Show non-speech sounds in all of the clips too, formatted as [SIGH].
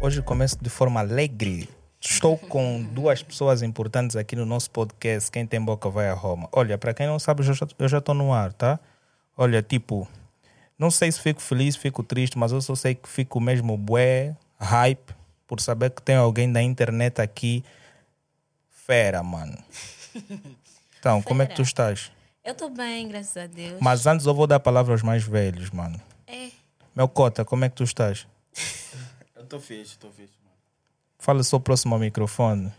Hoje começo de forma alegre. Estou com duas pessoas importantes aqui no nosso podcast. Quem tem boca vai a Roma. Olha, para quem não sabe, eu já- estou no ar, tá? Olha, tipo, não sei se fico feliz, fico triste, mas eu só sei que fico mesmo bué, hype, por saber que tem alguém da internet aqui. Fera, mano. Então, [LAUGHS] como é que tu Fera. estás? Eu tô bem, graças a Deus. Mas antes eu vou dar a palavra aos mais velhos, mano. É, Meu cota, como é que tu estás? Eu tô fixe, tô fixe, mano. Fala só próximo ao microfone.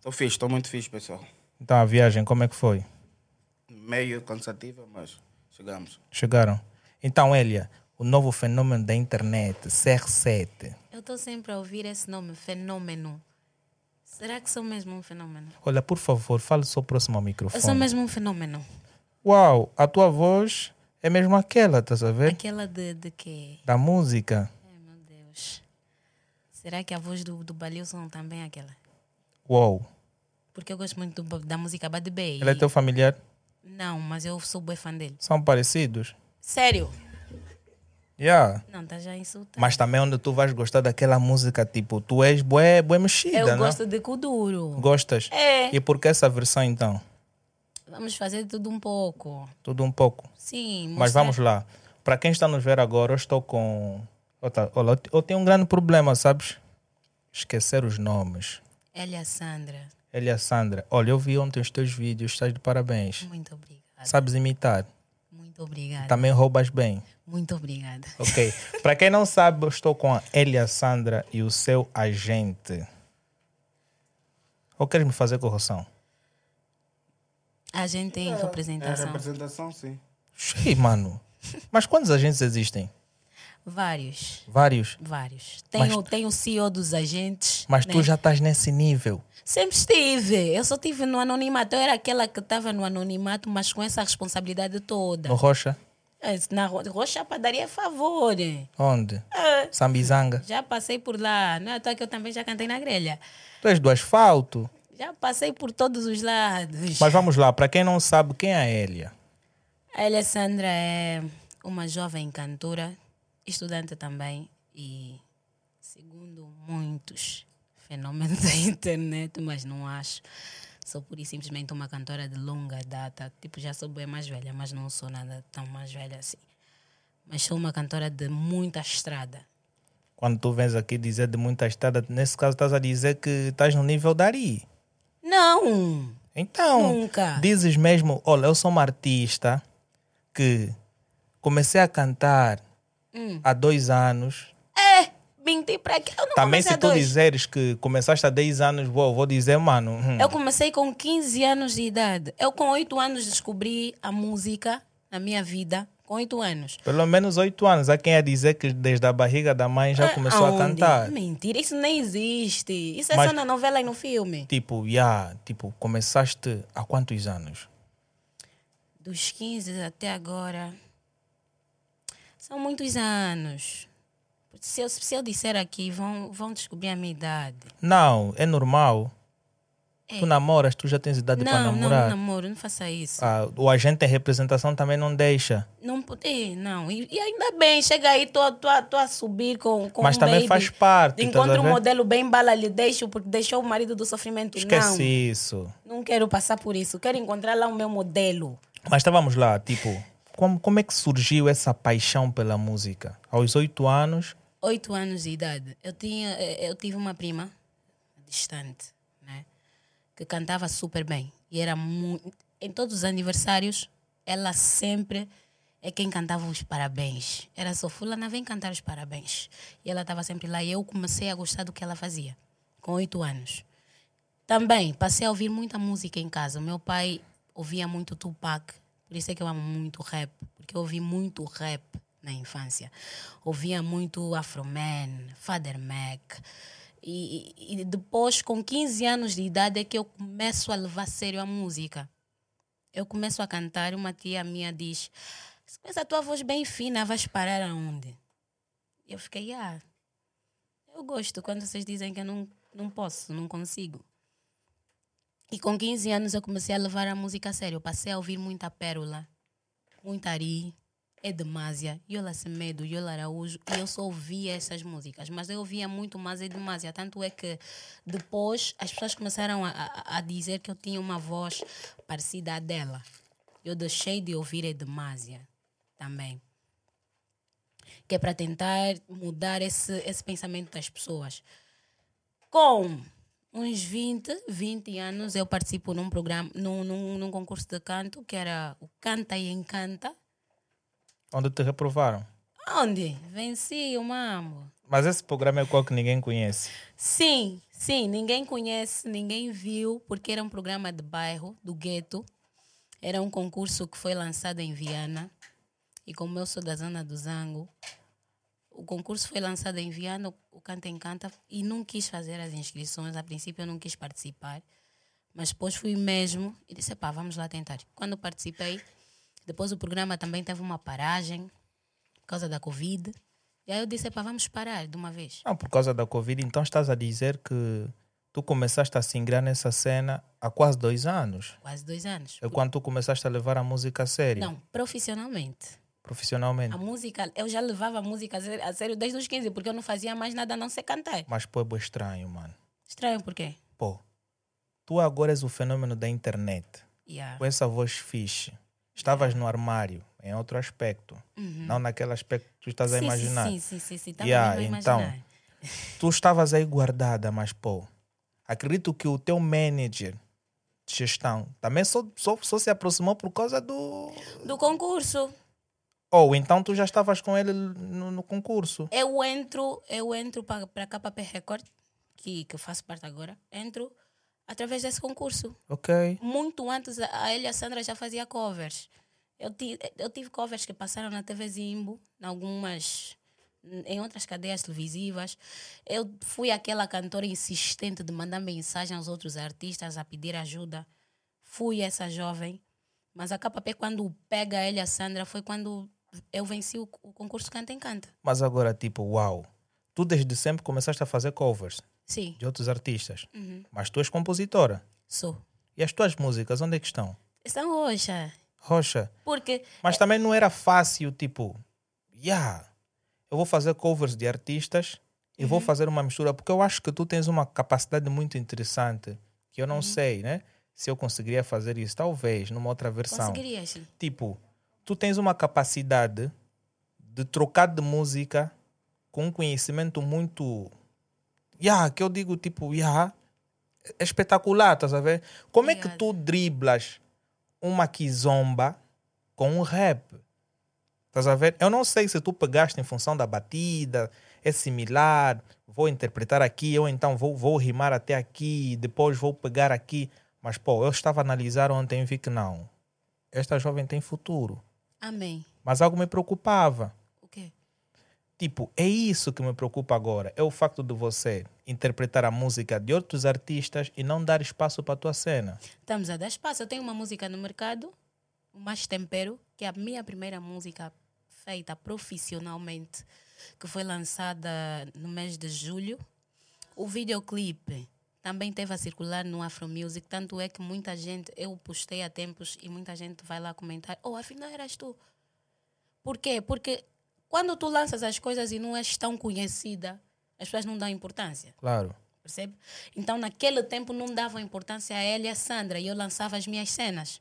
Tô fixe, tô muito fixe, pessoal. Então, a viagem, como é que foi? Meio cansativa, mas chegamos. Chegaram. Então, Elia, o novo fenômeno da internet, CR7. eu tô sempre a ouvir esse nome, fenômeno. Será que sou mesmo um fenômeno? Olha, por favor, fale só próximo ao Eu sou microfone. mesmo um fenômeno. Uau, a tua voz é mesmo aquela, estás a ver? Aquela de, de quê? Da música. Ai, meu Deus. Será que a voz do, do Balilson também é aquela? Uau. Porque eu gosto muito do- da música Bad Bay. Ele é teu familiar? Não, mas eu sou bem fã dele. São parecidos? Sério? Yeah. Não, tá já insultando. Mas também onde tu vais gostar daquela música, tipo, tu és bué, bué mexida, eu né? gosto de Kuduro. Gostas? É. E por que essa versão, então? Vamos fazer tudo um pouco. Tudo um pouco. Sim, Mas mostrar- vamos lá. Para quem está nos ver agora, eu estou com. Olha, eu tenho um grande problema, sabes? Esquecer os nomes. Elia Sandra, Elia Sandra, olha, eu vi ontem os teus vídeos, estás de parabéns. muito obrigada. Sabes imitar. Muito obrigada. Também roubas bem. Muito obrigada. Ok. [LAUGHS] Para quem não sabe, eu estou com a Elia Sandra e o seu agente. Ou queres me fazer correção? A gente tem É representação. representação, sim. Sim, mano. Mas quantos agentes existem? Vários. Vários. Vários. Mas Tem, o, tem o CEO dos agentes. Mas né? tu já estás nesse nível. Sempre estive. Eu só estive no anonimato. Eu era aquela que estava no anonimato, mas com essa responsabilidade toda. No Rocha? É, Na Ro- Rocha Padaria é favor. Onde? É, Sambizanga. já passei por lá. Não é à toa que eu também já cantei na grelha. Tu és do asfalto. Já passei por todos os lados. Mas vamos lá, para quem não sabe, quem é a Elia? A Alessandra é uma jovem cantora, estudante também e, segundo muitos fenômenos [LAUGHS] da internet, mas não acho, sou pura e simplesmente uma cantora de longa data. Tipo, já sou bem mais velha, mas não sou nada tão mais velha assim. Mas sou uma cantora de muita estrada. Quando tu vens aqui dizer de muita estrada, nesse caso estás a dizer que estás no nível da Ari. Não! Então, Nunca. dizes mesmo, olha, eu sou uma artista que comecei a cantar Hum. há dois anos. É! Menti para quê? Eu não Também se tu dois. dizeres que começaste há 10 anos, vou, vou dizer, mano, hum, Eu comecei com 15 anos de idade. Eu, com 8 anos, descobri a música na minha vida. Com 8 anos. pelo menos 8 anos. Há quem ia dizer que desde a barriga da mãe já Ah, começou a aonde? cantar. Mentira, isso nem existe. Isso é Mas- só na novela e no filme. Tipo, já, tipo, começaste há quantos anos? Dos 15 até agora. São muitos anos. Se eu, se eu disser aqui, vão, vão descobrir a minha idade. Não, é normal. É. Tu namoras, tu já tens idade para Não, não, namorar. namoro, não faça isso. Ah, o agente em representação também não deixa. Não pode, não. E, e ainda bem, chega aí, tô, tô, a- tô a subir com, com Mas um também baby. faz parte. estás a Encontro um modelo bem bala, lhe deixo, porque deixou o marido do sofrimento. Esquece não, isso. não quero passar por isso. Quero encontrar lá o meu modelo. Mas estávamos lá, tipo, como, como é que surgiu essa paixão pela música? Aos oito anos, Oito anos de idade. Eu, tinha, eh, eu tive uma prima distante? Que cantava super bem. E era muito... Em todos os aniversários, ela sempre é quem cantava os parabéns. Era só, fulana, vem cantar os parabéns. E ela estava sempre lá. E eu comecei a gostar do que ela fazia, com oito anos. Também passei a ouvir muita música em casa. Meu pai ouvia muito Tupac, por isso é que eu amo muito rap, porque eu ouvi muito rap na infância. Ouvia muito Afroman, Father Mac. E, e- e depois, com 15 anos de idade, é que eu começo a levar a sério a música. Eu começo a cantar, uma tia minha diz: Com essa tua voz bem fina, vais parar aonde? Eu fiquei, ah, eu gosto quando vocês dizem que eu não, não posso, não consigo. E com 15 anos eu comecei a levar a música a sério. Eu passei a ouvir muita pérola, muita ari. É Demásia, Yola Semedo, Yola Araújo, e eu só ouvia essas músicas, mas eu ouvia muito mais é Demásia, tanto é que depois as pessoas começaram a, a, a dizer que eu tinha uma voz parecida à dela. Eu deixei de ouvir é Demásia também. Que é para tentar mudar esse, esse pensamento das pessoas. Com uns 20, 20 anos, eu participo num programa, num, num, num concurso de canto que era o Canta e Encanta. Onde te reprovaram. Onde? Venci o mambo. Mas esse programa é qual que ninguém conhece. Sim, sim, ninguém conhece, ninguém viu, porque era um programa de bairro, do gueto. Era um concurso que foi lançado em Viana. E como eu sou da zona do Zango, o concurso foi lançado em Viana, o Canta Encanta, e não quis fazer as inscrições. A princípio eu não quis participar. Mas depois fui mesmo e disse, pá, vamos lá tentar. Quando participei, depois o programa também teve uma paragem por causa da Covid. E aí eu disse, pá, vamos parar de uma vez. Não, por causa da Covid, então estás a dizer que tu começaste a se ingrar nessa cena há quase dois anos. Quase dois anos. É quando tu começaste a levar a música a sério, Não, profissionalmente. profissionalmente. A música, eu já levava a música a sé- a sério desde os 15, porque eu não fazia mais nada a não ser cantar. Mas pô, é estranho, mano. Estranho por quê? Pô, tu agora és o fenômeno da internet. Yeah. Com essa voz fixe. Estavas no armário, em outro aspecto. Não naquele aspecto que tu estás a Uhum. Sim, imaginar. Sim, sim, sim, sim. Yeah, a então, imaginar. Tu estavas aí guardada, mas pô, acredito que o teu manager de gestão também só, só, só se aproximou por causa do. Do concurso. Ou então tu já estavas com ele no, no concurso. Eu entro, eu entro para a KP Record, que, que eu faço parte agora. Entro através desse concurso. Ok. Muito antes, a Elia Sandra já fazia covers. Eu, ti, eu tive covers que passaram na TV Zimbo, em algumas. em outras cadeias televisivas. Eu fui aquela cantora insistente de mandar mensagem aos outros artistas a pedir ajuda. Fui essa jovem. Mas a KP, quando pega a Elia Sandra, foi quando eu venci o, o concurso Canta em Canta. Mas agora, tipo, uau. Tu desde sempre começaste a fazer covers Sim, de outros artistas. Uhum. Mas tu és compositora. sou. E as tuas músicas, onde é que estão? Estão roxa. Rocha. Porque Mas também não era fácil, tipo, yeah, eu vou fazer covers de artistas e Uhum. vou fazer uma mistura, porque eu acho que tu tens uma capacidade muito interessante, que Uhum. eu não sei, né? Se eu conseguiria fazer isso, talvez, numa outra versão. conseguirias. sim. Tipo, tu tens uma capacidade de trocar de música com um conhecimento muito. Yeah, que eu digo, tipo, yeah, é espetacular, estás a ver? Como é que tu driblas uma kizomba com um rap? Estás a ver? Eu não sei se tu pegaste em função da batida, é similar, vou interpretar aqui, ou então vou, vou rimar até aqui, depois vou pegar aqui. Mas, pô, eu estava a analisar ontem e vi que não. Esta jovem tem futuro. Amém. Mas algo me preocupava. Tipo, é isso que me preocupa agora. É o facto de você interpretar a música de outros artistas e não dar espaço para a tua cena. Estamos a dar espaço. Eu tenho uma música no mercado, o Mais Tempero, que é a minha primeira música feita profissionalmente, que foi lançada no mês de julho. O videoclipe também teve a circular no Afro Music, tanto é que muita gente, eu postei há tempos e muita gente vai lá comentar, oh, afinal eras tu. Por quê? Porque quando tu lanças as coisas e não és tão conhecida, as pessoas não dão importância. Claro. Percebe? Então, naquele tempo, não dava importância a ela e a Sandra e eu lançava as minhas cenas.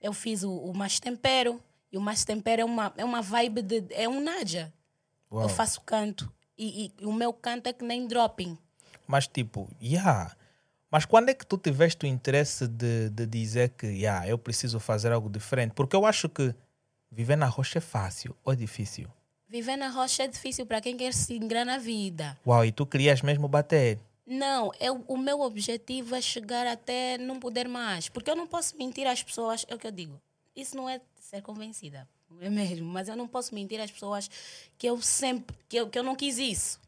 Eu fiz o, o Mais Tempero e o Mais Tempero é uma, é uma vibe de. É um Nádia. Uau. Eu faço canto e, e o meu canto é que nem dropping. Mas tipo, yeah. Mas quando é que tu tiveste o interesse de, de dizer que yeah, eu preciso fazer algo diferente? Porque eu acho que viver na rocha é fácil ou é difícil? Viver na rocha é difícil para quem quer se ingrar na vida. Uau, e tu querias mesmo bater? Não, eu, o meu objetivo é chegar até não poder mais. Porque eu não posso mentir às pessoas, é o que eu digo. Isso não é ser convencida, é mesmo? Mas eu não posso mentir às pessoas que eu sempre, que eu, que eu não quis isso.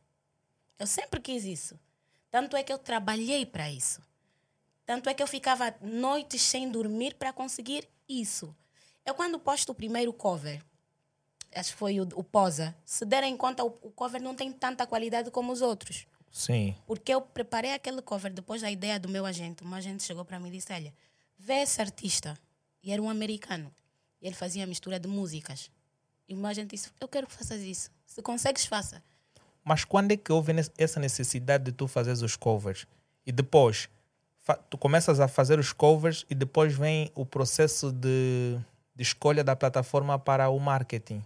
Eu sempre quis isso. Tanto é que eu trabalhei para isso. Tanto é que eu ficava noites sem dormir para conseguir isso. Eu quando posto o primeiro cover, acho que foi o, o Posa, se derem conta, o, o cover não tem tanta qualidade como os outros. Sim. Porque eu preparei aquele cover depois da ideia do meu agente. Um agente chegou para mim e disse: Olha, vê esse artista. E era um americano. E ele fazia mistura de músicas. E uma gente disse: Eu quero que faças isso. Se consegues, faça. Mas quando é que houve essa necessidade de tu fazeres os covers? E depois, tu começas a fazer os covers e depois vem o processo de, de escolha da plataforma para o marketing.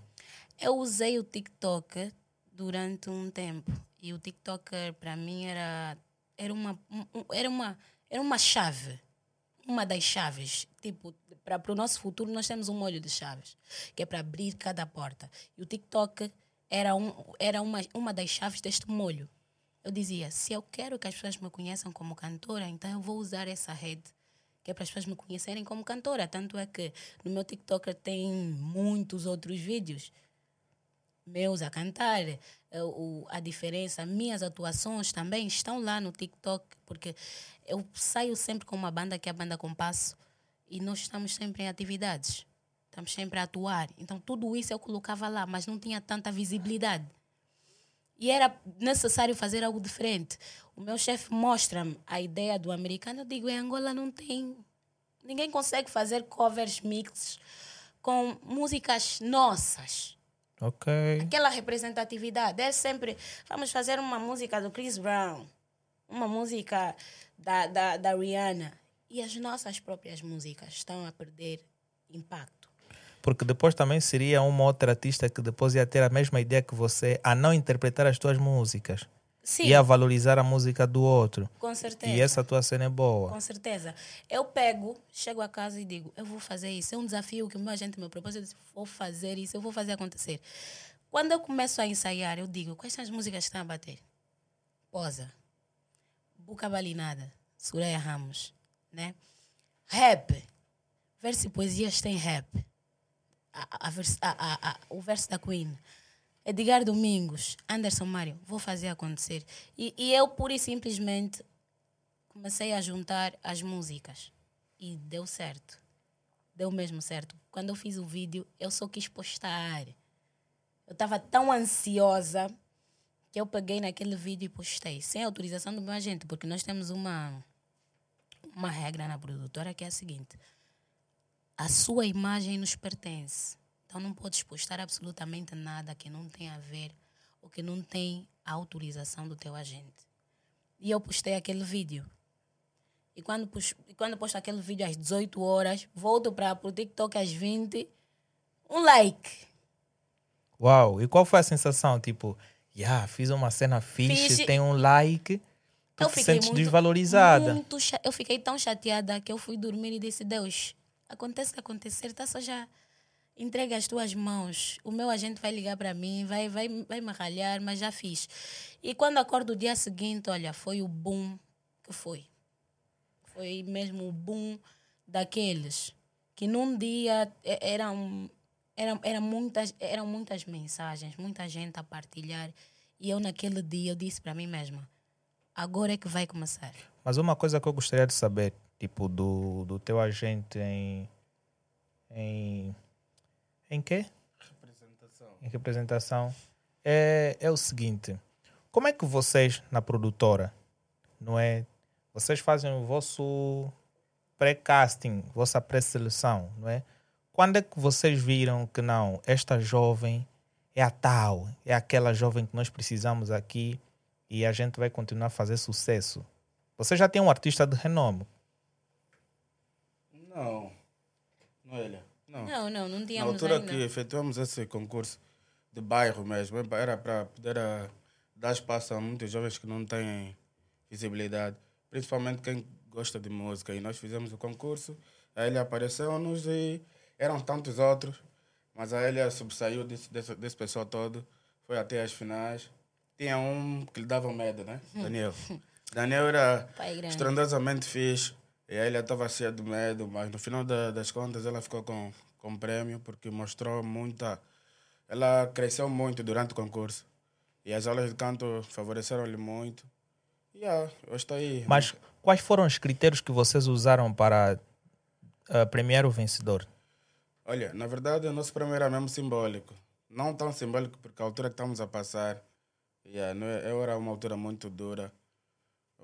Eu usei o TikTok durante um tempo. E o TikTok para mim era, era, uma, um- um- era, uma, era uma chave. Uma das chaves. Tipo, para o nosso futuro, nós temos um molho de chaves, que é para abrir cada porta. E o TikTok era, um, era uma, uma das chaves deste molho. Eu dizia: se eu quero que as pessoas me conheçam como cantora, então eu vou usar essa rede que é para as pessoas me conhecerem como cantora. Tanto é que no meu TikTok tem muitos outros vídeos meus a cantar, eh, o, a diferença, minhas atuações também estão lá no TikTok, porque eu saio sempre com uma banda que é a Banda Compasso e nós estamos sempre em atividades, estamos sempre a atuar. Então tudo isso eu colocava lá, mas não tinha tanta visibilidade. E era necessário fazer algo diferente. O meu chefe mostra-me a ideia do americano, eu digo, em Angola não tem. Ninguém consegue fazer covers mixes com músicas nossas Ok. aquela representatividade. É sempre, vamos fazer uma música do Chris Brown, uma música da, da, da Rihanna. E as nossas próprias músicas estão a perder impacto. Porque depois também seria uma outra artista que depois ia ter a mesma ideia que você a não interpretar as tuas músicas. Sim, Ia valorizar a música do outro. com certeza. E essa tua cena é boa. Com certeza. Eu pego, chego a casa e digo, eu vou fazer isso. É um desafio que muita gente me propôs. Eu disse, vou fazer isso, eu vou fazer acontecer. Quando eu começo a ensaiar, eu digo, quais são as músicas que estão a bater? Posa. Buca Balinada. Sureia Ramos. Né? Rap. Verso e poesias tem rap. A- a o verso da Queen. Edgar Domingos, Anderson Mário, vou fazer acontecer. E, e eu, pura e simplesmente, comecei a juntar as músicas. E deu certo. Deu mesmo certo. Quando eu fiz o vídeo, eu só quis postar. Eu estava tão ansiosa que eu peguei naquele vídeo e postei, sem autorização do meu agente, porque nós temos uma, uma regra na produtora que é a seguinte: a sua imagem nos pertence. Então não podes postar absolutamente nada que não tenha a ver ou que não tem a autorização do teu agente. E eu postei aquele vídeo. E quando, pus, quando posto aquele vídeo às 18 horas, volto para o TikTok às 20, um like. Uau! E qual foi a sensação? Tipo, yeah, fiz uma cena fixe, Fiz- tem um like, tu eu te fiquei sentes muito, desvalorizada. muito eu fiquei tão chateada que eu fui dormir e disse: Deus, acontece o que acontecer, tá só já. Entrega as tuas mãos. O meu agente vai ligar para mim, vai, vai, vai me ralhar, mas já fiz. E quando acordo o dia seguinte, olha, foi o boom que foi. Foi mesmo o boom daqueles que num dia e- eram, eram, eram, muitas, eram muitas mensagens, muita gente a partilhar. E eu, naquele dia, eu disse para mim mesma: agora é que vai começar. Mas uma coisa que eu gostaria de saber, tipo, do, do teu agente em. Em. Em quê? Representação. Em representação. É, é o seguinte: como é que vocês, na produtora, não é? Vocês fazem o vosso pré-casting, vossa pré-seleção, não é? Quando é que vocês viram que não, esta jovem é a tal, é aquela jovem que nós precisamos aqui e a gente vai continuar a fazer sucesso? Você já tem um artista de renome. Não. Noelia. Não. Não, não, não Na tínhamos altura ainda. que efetuamos esse concurso de bairro mesmo, era para poder ah, dar espaço a muitos jovens que não têm visibilidade, principalmente quem gosta de música. E nós fizemos o concurso, a Elia apareceu-nos e eram tantos outros, mas a Elia sobressaiu desse, desse, desse pessoal todo, foi até as finais. Tinha um que lhe dava medo, né? Daniel. Daniel era estrondosamente fixe. E a Elia estava cheia de medo, mas no final da- das contas ela ficou com, com prêmio porque mostrou muita. Ela cresceu muito durante o concurso. E as aulas de canto favoreceram-lhe muito. E yeah, eu estou aí. Mas quais foram os critérios que vocês usaram para ah, premiar o vencedor? Olha, na verdade o nosso prêmio era mesmo simbólico. Não tão simbólico porque a altura que estamos a passar yeah, não é- era uma altura muito dura.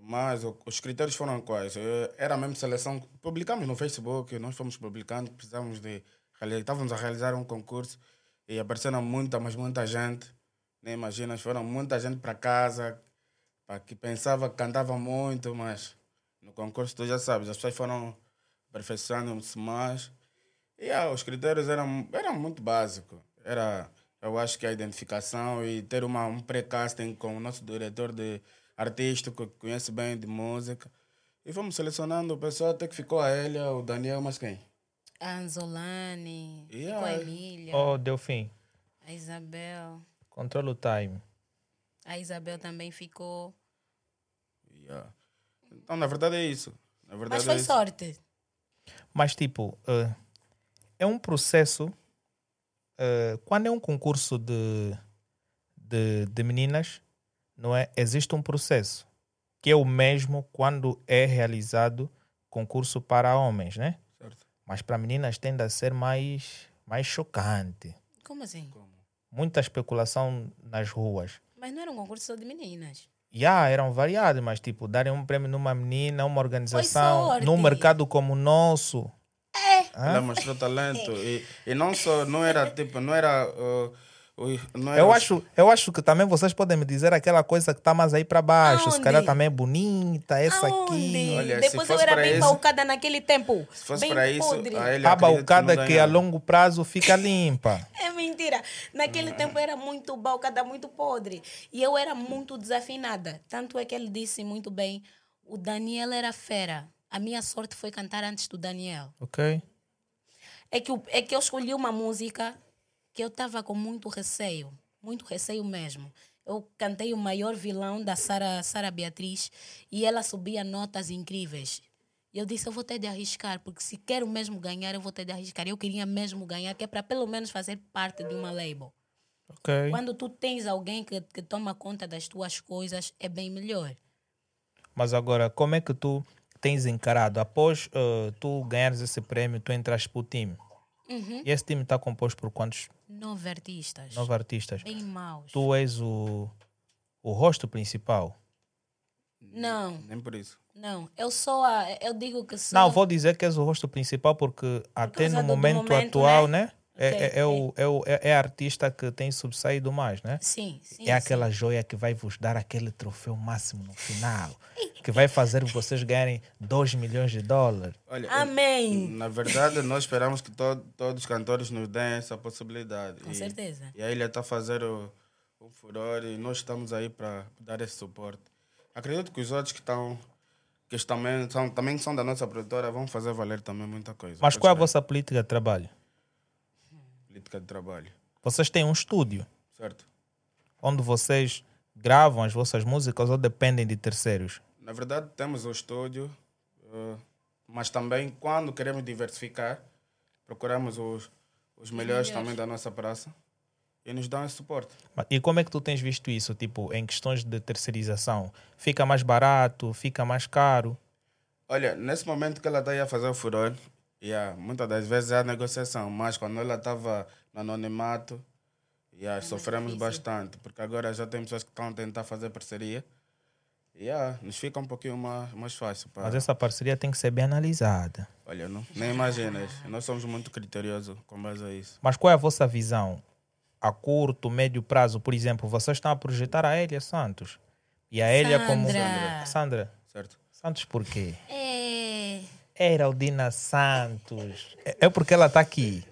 Mas o- os critérios foram quais? Era mesmo seleção. Publicamos no Facebook, nós fomos publicando, precisávamos de. Estávamos a realizar um concurso E apareceram muita, mas muita gente. Nem imaginas, foram muita gente para casa que pensava que cantava muito, mas no concurso tu já sabes, as pessoas foram aperfeiçoando-se mais. E ah, os critérios eram, eram muito básicos. Era, eu acho que a identificação e ter uma, um pré-casting com o nosso diretor de artístico que conhece bem de música. E fomos selecionando o pessoal até que ficou a Elia, o Daniel, mas quem? A Anzolane, Yeah. ficou a Emília, Oh, Delfim, a Isabel. controla o time. A Isabel também ficou. Yeah. Então, na verdade é isso. Na verdade Mas foi é sorte. Mas, tipo, eh, é um processo. eh, quando é um concurso de, de, de meninas, não é? Existe um processo que é o mesmo quando é realizado concurso para homens, né? Certo. Mas para meninas tende a ser mais, mais chocante. Como assim? Muita especulação nas ruas. Mas não era um concurso só de meninas. Já eram variados, mas tipo, darem um prêmio numa menina, uma organização, num mercado como o nosso. Ela mostrou talento. E, e não só, não era tipo, não era. uh, era Eu acho, eu acho que também vocês podem me dizer aquela coisa que está mais aí para baixo. Se Aonde? calhar também é bonita, essa Aonde? aqui. Olha, Depois eu era bem isso- baucada naquele tempo. Se fosse bem para isso, podre. a A não que a ganhava. longo prazo fica limpa. [LAUGHS] É mentira. Naquele tempo era muito balcada, muito podre. E eu era muito desafinada. Tanto é que ele disse muito bem: o Daniel era fera. A minha sorte foi cantar antes do Daniel. Ok? É que, é que eu escolhi uma música que eu estava com muito receio. Muito receio mesmo. Eu cantei o maior vilão da Sara Sara Beatriz e ela subia notas incríveis. E eu disse, eu vou ter de arriscar, porque se quero mesmo ganhar, eu vou ter de arriscar. Eu queria mesmo ganhar, que é para pelo menos fazer parte de uma label. Ok. Quando tu tens alguém que, que toma conta das tuas coisas, é bem melhor. Mas agora, como é que tu tens encarado? Após eh, tu ganhares esse prêmio, tu entraste para o time. Uhum. E esse time está composto por quantos Nove artistas. nove artistas? Bem maus. Tu és o, o rosto principal. Não, Nem por isso. não. Eu sou a. Eu digo que sou. Não, vou dizer que és o rosto principal porque até no do- do momento, momento, atual, né? né? É, Ok, é, é o, é, o, é, é a artista que tem subsaído mais, né? Sim, sim. é aquela joia que vai vos dar aquele troféu máximo no final. Que vai fazer vocês ganharem 2 milhões de dólares. Olha. Amém. Na verdade, nós esperamos que to- todos os cantores nos deem essa possibilidade. Com e, certeza. E a ilha está fazer o, o furor e nós estamos aí para dar esse suporte. Acredito que os outros que estão que estão também são, também são da nossa produtora vão fazer valer também muita coisa. Mas qual é a vossa política de trabalho? política de trabalho? Vocês têm um estúdio Certo? onde vocês gravam as vossas músicas ou dependem de terceiros? Na verdade, temos o estúdio, eh, mas também quando queremos diversificar, procuramos os, os melhores melhores. também da nossa praça e nos dão esse suporte. E como é que tu tens visto isso, tipo, em questões de terceirização? Fica mais barato? Fica mais caro? Olha, nesse momento que ela está aí a fazer o furor, yeah, muitas das vezes é a negociação, mas quando ela estava no anonimato, yeah, sofremos difícil. bastante, porque agora já tem pessoas que estão a tentar fazer parceria. Yeah, nos fica um pouquinho mais, mais fácil. Pra... Mas essa parceria tem que ser bem analisada. Olha, não, nem imaginas. Nós somos muito criteriosos com base a isso. Mas qual é a vossa visão? A curto, médio prazo, por exemplo, vocês estão a projetar a Elia Santos. E a Elia como. Sandra. Sandra. Certo? Santos por quê? É. Heraldina Santos. É é porque ela está aqui.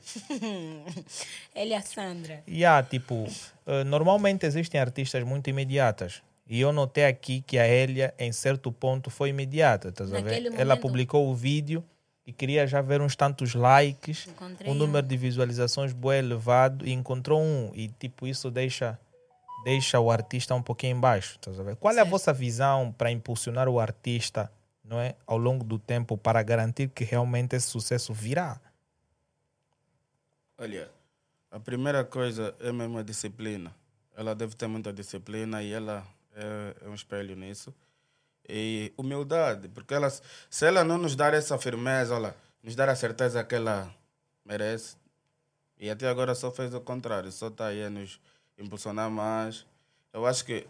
Ele é a Sandra. E há, tipo, eh, normalmente existem artistas muito imediatas. E eu notei aqui que a Elia, em certo ponto, foi imediata. Ver? Naquele Ela momento. publicou o vídeo e queria já ver uns tantos likes, Encontrei um um. número de visualizações bem elevado e encontrou um. E, tipo, isso deixa, deixa o artista um pouquinho embaixo. Ver? Qual é a vossa visão para impulsionar o artista não é, ao longo do tempo para garantir que realmente esse sucesso virá? Olha, a primeira coisa é mesmo a disciplina. Ela deve ter muita disciplina e ela é, é um espelho nisso. E humildade, porque ela, se ela não nos dar essa firmeza, olha, nos dar a certeza que ela merece, e até agora só fez o contrário, só está aí a nos impulsionar mais. Eu acho que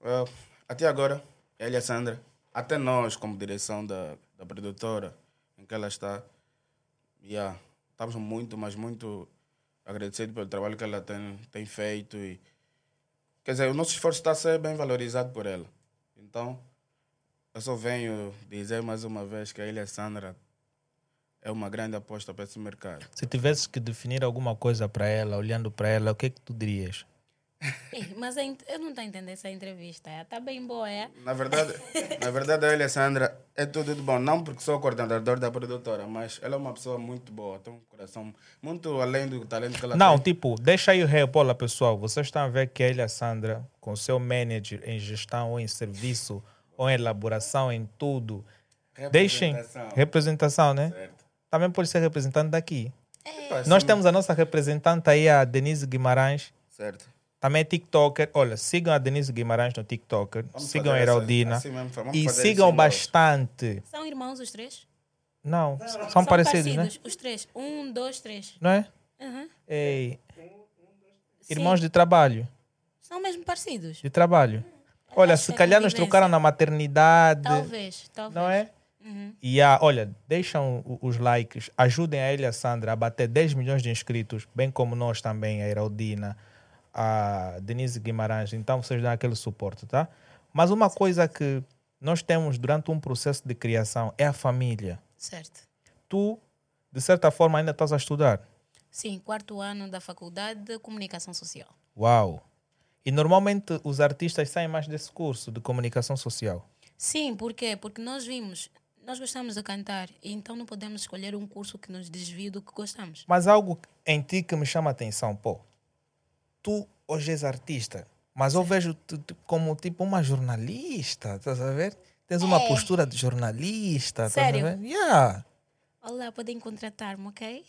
eh, até agora, ela e a Sandra, até nós, como direção da, da produtora em que ela está, yeah, estamos muito, mas muito agradecido pelo trabalho que ela tem, tem feito. E, quer dizer, o nosso esforço está a ser bem valorizado por ela. Então, eu só venho dizer mais uma vez que a Ilha Sandra é uma grande aposta para esse mercado. Se tivesses que definir alguma coisa para ela, olhando para ela, o que é que tu dirias? Ei, Mas eu não estou a entender essa entrevista. Está bem boa, é? Na verdade, [LAUGHS] na verdade, a Ilha Sandra é tudo de bom. Não porque sou coordenador da produtora, mas ela é uma pessoa muito boa, tem um coração muito além do talento que ela Não, tem. tipo, deixa aí o rebola, pessoal. Vocês estão a ver que a Ilha Sandra, com seu manager em gestão ou em serviço, ou em elaboração, em tudo, deixem Representação. representação, né? Certo. Também pode ser representante daqui. Epá, Nós sim. temos a nossa representante aí, a Denise Guimarães. Certo. Também é TikToker. Olha, sigam a Denise Guimarães no TikToker. Vamos sigam a essa- Heraldina. assim e fazer sigam bastante. São irmãos os três? Não, são, parecidos, né? Os três. Um, dois, três. Não é? Uhum. Ei, Sim, irmãos de trabalho. São mesmo parecidos. De trabalho. Olha, acho se é calhar nos trocaram na maternidade. Talvez, talvez. Não é? Uhum. E a, olha, deixam os likes, ajudem a Elia Sandra a bater 10 milhões de inscritos, bem como nós também, a Heraldina, a Denise Guimarães. Então vocês dão aquele suporte, tá? Mas uma coisa que nós temos durante um processo de criação é a família. Certo. Tu, de certa forma, ainda estás a estudar. Sim, quarto ano da Faculdade de Comunicação Social. Uau! E normalmente os artistas saem mais desse curso de comunicação social. Sim, por quê? Porque nós vimos, nós gostamos de cantar, então não podemos escolher um curso que nos desvie do que gostamos. Mas algo em ti que me chama a atenção, pô. Tu hoje és artista, mas eu vejo-te como tipo uma jornalista, estás a ver? Tens uma É. postura de jornalista, estás Sério? a ver? Yeah. Olá, podem contratar-me, ok?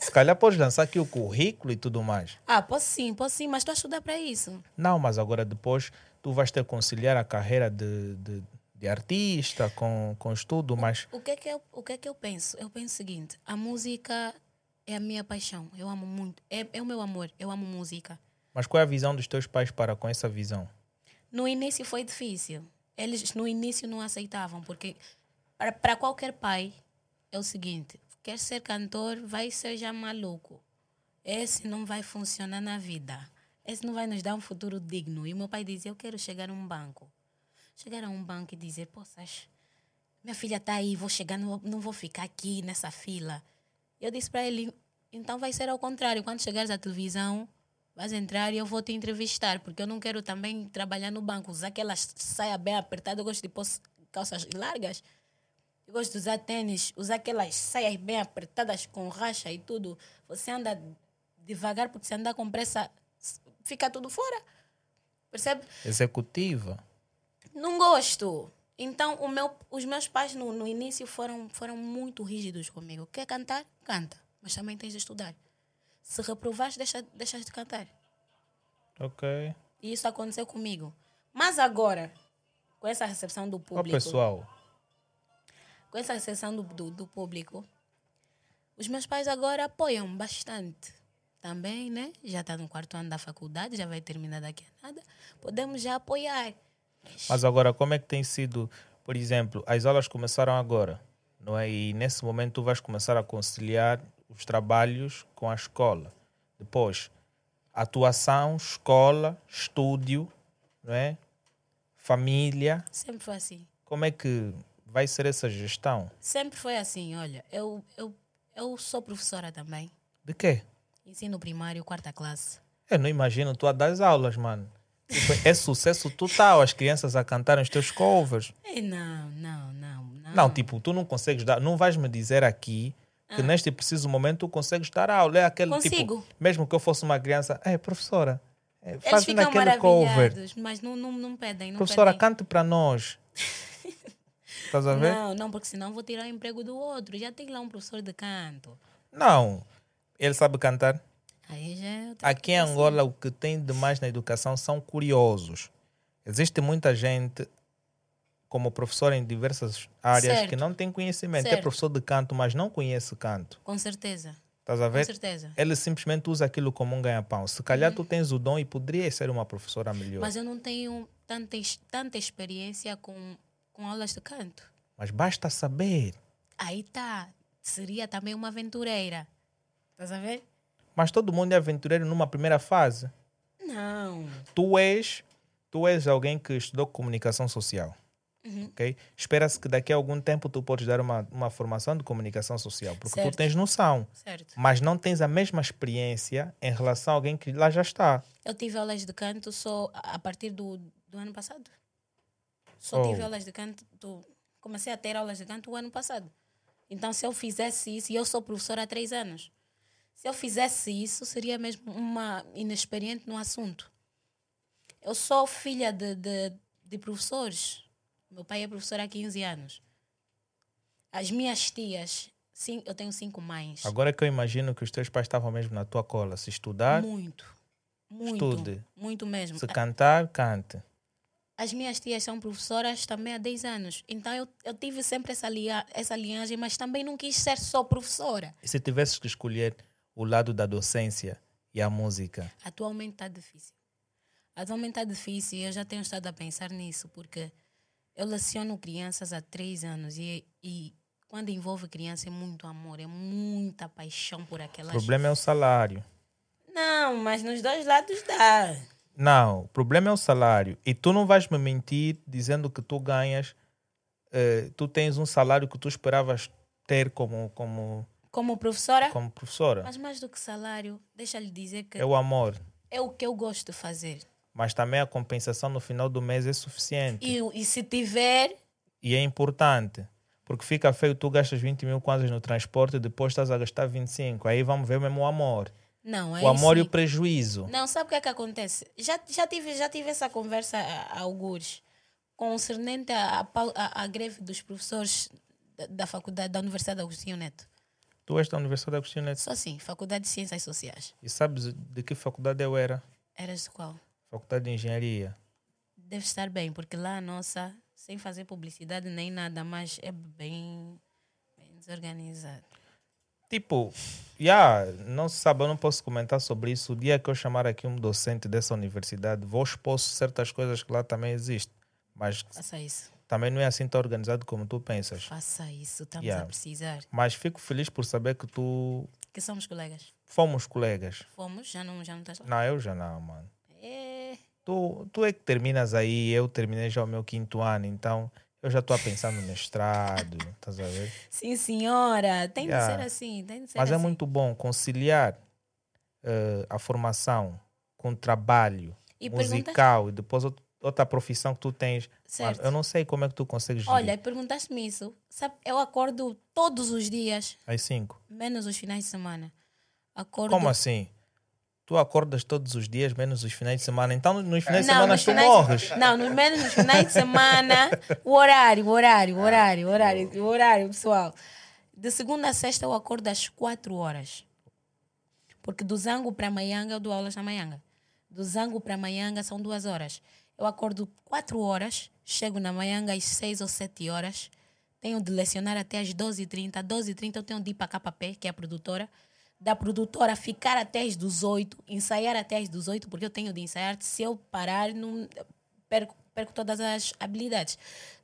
Se calhar podes lançar aqui o currículo e tudo mais. Ah, posso sim, posso sim, mas estou a estudar para isso. Não, mas agora depois tu vais ter que conciliar a carreira de, de, de artista com, com estudo, mas O que, é que eu, o que é que eu penso? Eu penso o seguinte: a música é a minha paixão. Eu amo muito. É, é o meu amor. Eu amo música. Mas qual é a visão dos teus pais para com essa visão? No início foi difícil. Eles no início não aceitavam, porque para, qualquer pai é o seguinte: quer ser cantor, vai ser já maluco. Esse não vai funcionar na vida. Esse não vai nos dar um futuro digno. E meu pai dizia: Eu quero chegar a um banco. Chegar a um banco e dizer: Poças, minha filha está aí, vou chegar, não vou ficar aqui nessa fila. Eu disse para ele: Então vai ser ao contrário. Quando chegares à televisão, vais entrar e eu vou te entrevistar, porque eu não quero também trabalhar no banco, usar aquelas saia bem apertada. Eu gosto de pôr calças largas. Eu gosto de usar tênis, usar aquelas saias bem apertadas com racha e tudo. Você anda devagar, porque se andar com pressa, fica tudo fora. Percebe? Executiva. Não gosto. Então, meu, os meus pais no, no início foram, foram muito rígidos comigo. Quer cantar? Canta. Mas também tens de estudar. Se reprovares, deixa, deixas de cantar. Ok. E isso aconteceu comigo. Mas agora, com essa recepção do público, pessoal, com essa recepção do, do, do público, os meus pais agora apoiam bastante. Também, né? Já está no quarto ano da faculdade, já vai terminar daqui a nada. Podemos já apoiar. Mas agora, como é que tem sido, por exemplo, as aulas começaram agora, não é? E nesse momento tu vais começar a conciliar os trabalhos com a escola. Depois, atuação, escola, estúdio, não é? Família. Sempre foi assim. Como é que vai ser essa gestão? Sempre foi assim, olha. Eu, eu, eu sou professora também. De quê? Ensino primário, quarta classe. Eu não imagino tu a dar as aulas, mano. Tipo, é sucesso total as crianças a cantarem os teus covers. Ei, não, não, não, não. Não, tipo, tu não consegues dar, não vais me dizer aqui que neste preciso momento tu consegues dar aula. É aquele Ah. Consigo. tipo, mesmo que eu fosse uma criança, é professora, é, Eles faz naquele cover. mas não, não, não pedem. Não Professora, pedem. cante para nós. [LAUGHS] Estás a ver? Não, não, porque senão vou tirar o emprego do outro. Já tem lá um professor de canto. Não. Ele sabe cantar. É Aqui em. Angola, o que tem de mais na educação são curiosos. Existe muita gente, como professor em diversas áreas, Certo. que não tem conhecimento. É Certo. professor de canto, mas não conhece canto. Com certeza, Estás a com ver? certeza. Ele simplesmente usa aquilo como um ganha-pão. Se calhar tu tens o dom e poderias ser uma professora melhor. Mas eu não tenho tanta, tanta experiência com, com aulas de canto. Mas basta saber. Aí tá. Seria também uma aventureira. Estás a ver? Mas todo mundo é aventureiro numa primeira fase. Não. Tu és, tu és alguém que estudou comunicação social. Uhum. ok? Espera-se que daqui a algum tempo tu podes dar uma, uma formação de comunicação social, porque Certo. tu tens noção, Certo. mas não tens a mesma experiência em relação a alguém que lá já está. Eu tive aulas de canto só a a partir do, do ano passado. Só Oh. tive aulas de canto. do- comecei a ter aulas de canto o ano passado. Então, se eu fizesse isso, e eu sou professora há três anos, se eu fizesse isso, seria mesmo uma inexperiente no assunto. Eu sou filha de, de, de professores. Meu pai é professor há 15 anos. As minhas tias, sim, eu tenho cinco mães. Agora que eu imagino que os teus pais estavam mesmo na tua cola, se estudar, Muito. Muito. Estude. Muito mesmo. se cantar, cante. As minhas tias são professoras também há 10 anos. Então eu, eu tive sempre essa, lia, essa linhagem, mas também não quis ser só professora. E se tivesses que escolher o lado da docência e a música, Atualmente está difícil. Atualmente está difícil e eu já tenho estado a pensar nisso, porque eu leciono crianças há 3 anos e, e quando envolve criança é muito amor, é muita paixão por o aquelas. problema é o salário. Não, mas nos dois lados dá. Não, o problema é o salário. E tu não vais me mentir dizendo que tu ganhas, eh, tu tens um salário que tu esperavas ter como, como, Como professora, como professora. mas mais do que salário, deixa-lhe dizer que É o amor. é o que eu gosto de fazer. Mas também a compensação no final do mês é suficiente. E, e se tiver, E é importante. Porque fica feio, tu gastas 20 mil kwanzas no transporte e depois estás a gastar 25. Aí vamos ver mesmo o amor. não, aí o amor e sim. o prejuízo. Não, sabe o que é que acontece? Já, já, tive, já tive essa conversa a, a algures concernente à greve dos professores da, da faculdade da Universidade Agostinho Neto. Tu és da Universidade Agostinho Neto Só assim, Faculdade de Ciências Sociais. e sabes de que faculdade eu era? Eras de qual? Faculdade de Engenharia. Deve estar bem, porque lá a nossa, sem fazer publicidade nem nada, mas é bem, bem desorganizado. Tipo, já, não se sabe, eu não posso comentar sobre isso. O dia que eu chamar aqui um docente dessa universidade, vou expor certas coisas que lá também existem. Mas Faça isso. Também não é assim tão organizado como tu pensas. Faça isso. Estamos Yeah. a precisar. Mas fico feliz por saber que tu Que somos colegas. fomos colegas. Fomos, já não, já não estás lá. Não, eu já não, mano. É, Tu, tu é que terminas aí, eu terminei já o meu quinto ano, então eu já estou a pensar no mestrado, [LAUGHS] estás a ver? Sim, senhora. Tem Yeah. de ser assim. Tem de ser Mas é assim. muito bom conciliar eh, a formação com o trabalho E pergunta- musical e depois out- outra profissão que tu tens. Certo. eu não sei como é que tu consegues Olha, gerir. perguntaste-me isso. Sabe, eu acordo todos os dias, Às cinco. menos os finais de semana. Acordo. Como assim? Tu acordas todos os dias, menos os finais de semana. Então, nos finais de Não, semana nos tu finais- morres. Não, no menos nos finais de semana. O horário, o horário, o horário, o horário, o horário, pessoal. De segunda a sexta eu acordo às 4 horas. Porque do Zango para Maianga eu dou aulas na Maianga. Do Zango para Maianga são duas horas. Eu acordo 4 horas, chego na Maianga às 6 ou 7 horas. Tenho de lecionar até às 12h30. Às 12h30 eu tenho de ir para a KP, que é a produtora. Da produtora ficar até às 18, ensaiar até às 18, porque eu tenho de ensaiar. Se eu parar, não, perco, perco todas as habilidades.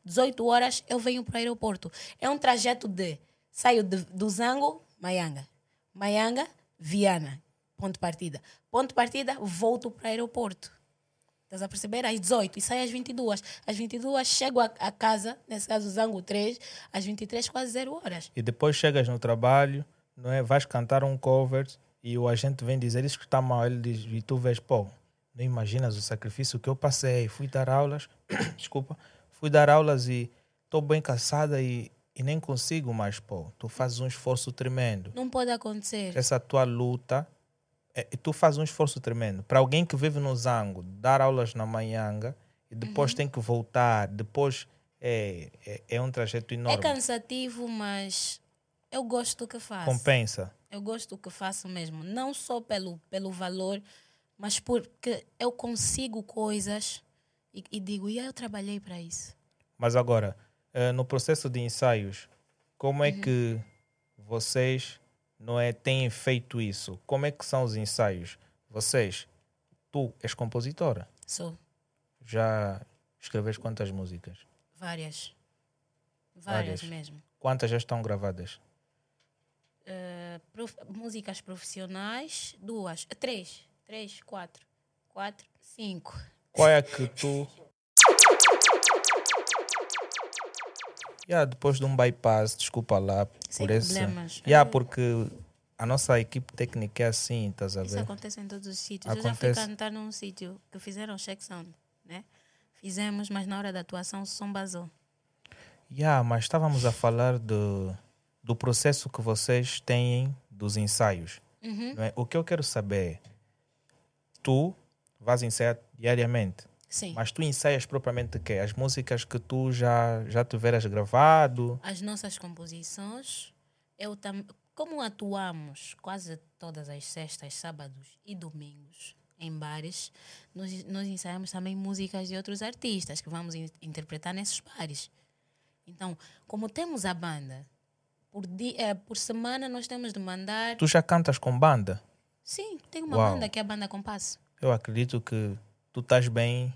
18 horas eu venho para o aeroporto. É um trajeto de saio de, do Zango, Maianga. Maianga, Viana. Ponto partida. Ponto partida, volto para o aeroporto. Estás a perceber? Às 18 e saio às 22. Às 22 chego a, a casa, nesse caso Zango 3, às 23 quase zero horas. E depois chegas no trabalho, não é? Vais cantar um cover e o agente vem dizer isso que está mal. Ele diz, e tu vês, pô, não imaginas o sacrifício que eu passei. Fui dar aulas, [COUGHS] desculpa, fui dar aulas e estou bem cansada e, e nem consigo mais, pô. Tu fazes um esforço tremendo. Não pode acontecer. Essa tua luta, é, tu fazes um esforço tremendo. Para alguém que vive no Zango, dar aulas na Manhanga e depois tem que voltar, depois é, é, é um trajeto É enorme. cansativo, mas eu gosto do que faço. Compensa. Eu gosto do que faço mesmo. Não só pelo, pelo valor, mas porque eu consigo coisas e, e digo, e eu trabalhei para isso. Mas agora, eh, no processo de ensaios, como é que vocês não é, têm feito isso? Como é que são os ensaios? Vocês, tu és compositora, Sou já escreves quantas músicas? várias. Várias, Várias. mesmo. Quantas já estão gravadas? eh, prof- músicas profissionais, duas, três, três, quatro, quatro, cinco. Qual é que tu. Yeah, depois de um bypass, desculpa lá Sem por esse. problemas. Yeah, É. porque a nossa equipe técnica é assim, estás a Isso ver? acontece em todos os sítios. Eu já fui Acontece. cantar num sítio que fizeram check sound, né? Fizemos, mas na hora da atuação o som basou. Yeah, mas estávamos a falar do, do processo que vocês têm dos ensaios. Uhum. é? O que eu quero saber é: tu vais ensaiar diariamente, Sim. mas tu ensaias propriamente o quê? As músicas que tu já, já tiveras gravado? As nossas composições, eu tam... como atuamos quase todas as sextas, sábados e domingos em bares, nós, nós ensaiamos também músicas de outros artistas que vamos in- interpretar nesses bares. Então, como temos a banda, por, di... eh, por semana nós temos de mandar. Tu já cantas com banda? Sim, tem uma Uau. banda que é a Banda Compasso. Eu acredito que tu estás bem,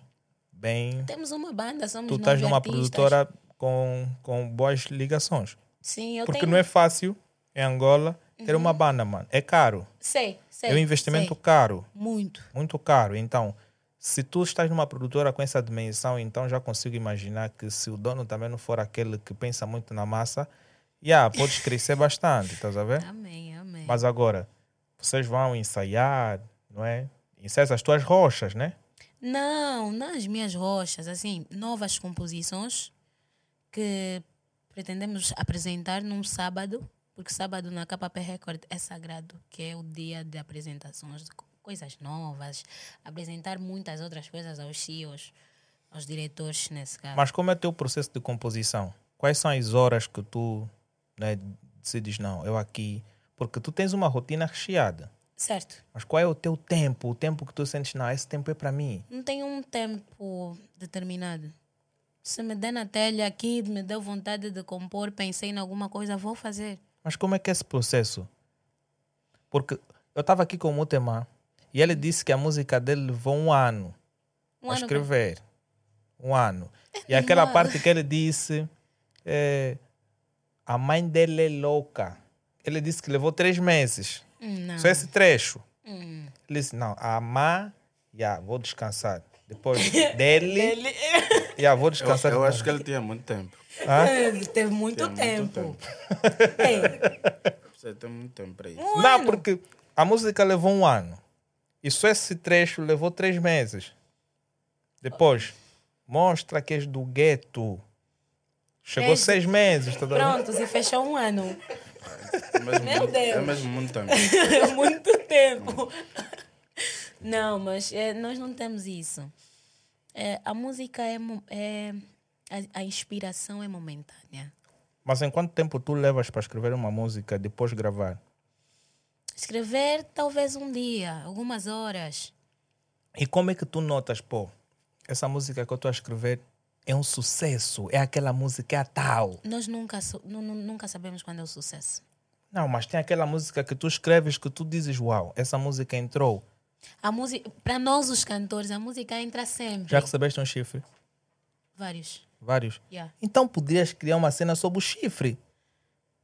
bem. Temos uma banda, somos Tu estás numa artistas. produtora com, com boas ligações. Sim, eu Porque tenho. não é fácil em Angola ter uma banda, mano. É caro. Sei, sei. é um investimento sei. caro. Muito. muito caro. Então, se tu estás numa produtora com essa dimensão, então já consigo imaginar que se o dono também não for aquele que pensa muito na massa, yeah, podes crescer [LAUGHS] bastante, estás a ver? Amém, amém. Mas agora, vocês vão ensaiar, não é? Ensaias as tuas rochas, né? Não, nas minhas rochas, assim, novas composições que pretendemos apresentar num sábado, porque sábado na KP Record é sagrado, que é o dia de apresentações de co- coisas novas, apresentar muitas outras coisas aos CEOs, aos diretores nesse caso. Mas como é o teu processo de composição? Quais são as horas que tu né, decides, não, eu aqui... Porque tu tens uma rotina recheada. Certo. Mas qual é o teu tempo? O tempo que tu sentes, não, esse tempo é para mim. Não tenho um tempo determinado. Se me der na telha aqui, me deu vontade de compor, pensei em alguma coisa, vou fazer. Mas como é que é esse processo? Porque eu estava aqui com o Mutema e ele disse que a música dele levou um ano Um a ano escrever. Um ano. E [LAUGHS] aquela parte que ele disse, é, a mãe dele é louca. Ele disse que levou três meses. Não. Só esse trecho. Hum. Ele disse, não, a mãe, já, vou descansar. Depois [LAUGHS] dele, Ele já, vou Eu, descansar. eu depois. acho que ele tinha muito tempo. Hã? teve muito Tinha muito tempo. tempo. [LAUGHS] Ei, Você tem muito tempo para isso. um Não, ano. porque a música levou um ano. E só esse trecho levou três meses. Depois, mostra que és do gueto. Chegou seis meses. Tá dando- Pronto, se fechou um ano. É mesmo, Meu muito, é Deus. mesmo muito tempo. [LAUGHS] muito tempo. Não, mas é, nós não temos isso. É, a música é, é a, a inspiração é momentânea. Mas em quanto tempo tu levas para escrever uma música depois gravar? Escrever talvez um dia, algumas horas. E como é que tu notas, pô, essa música que eu estou a escrever é um sucesso, é aquela música é a tal. Nós nunca, nunca sabemos quando é o sucesso. Não, mas tem aquela música que tu escreves que tu dizes, uau, essa música entrou. A música, para nós os cantores, a música entra sempre. Já recebeste um chifre? Vários. Vários. Yeah. Então poderias criar uma cena sobre o chifre.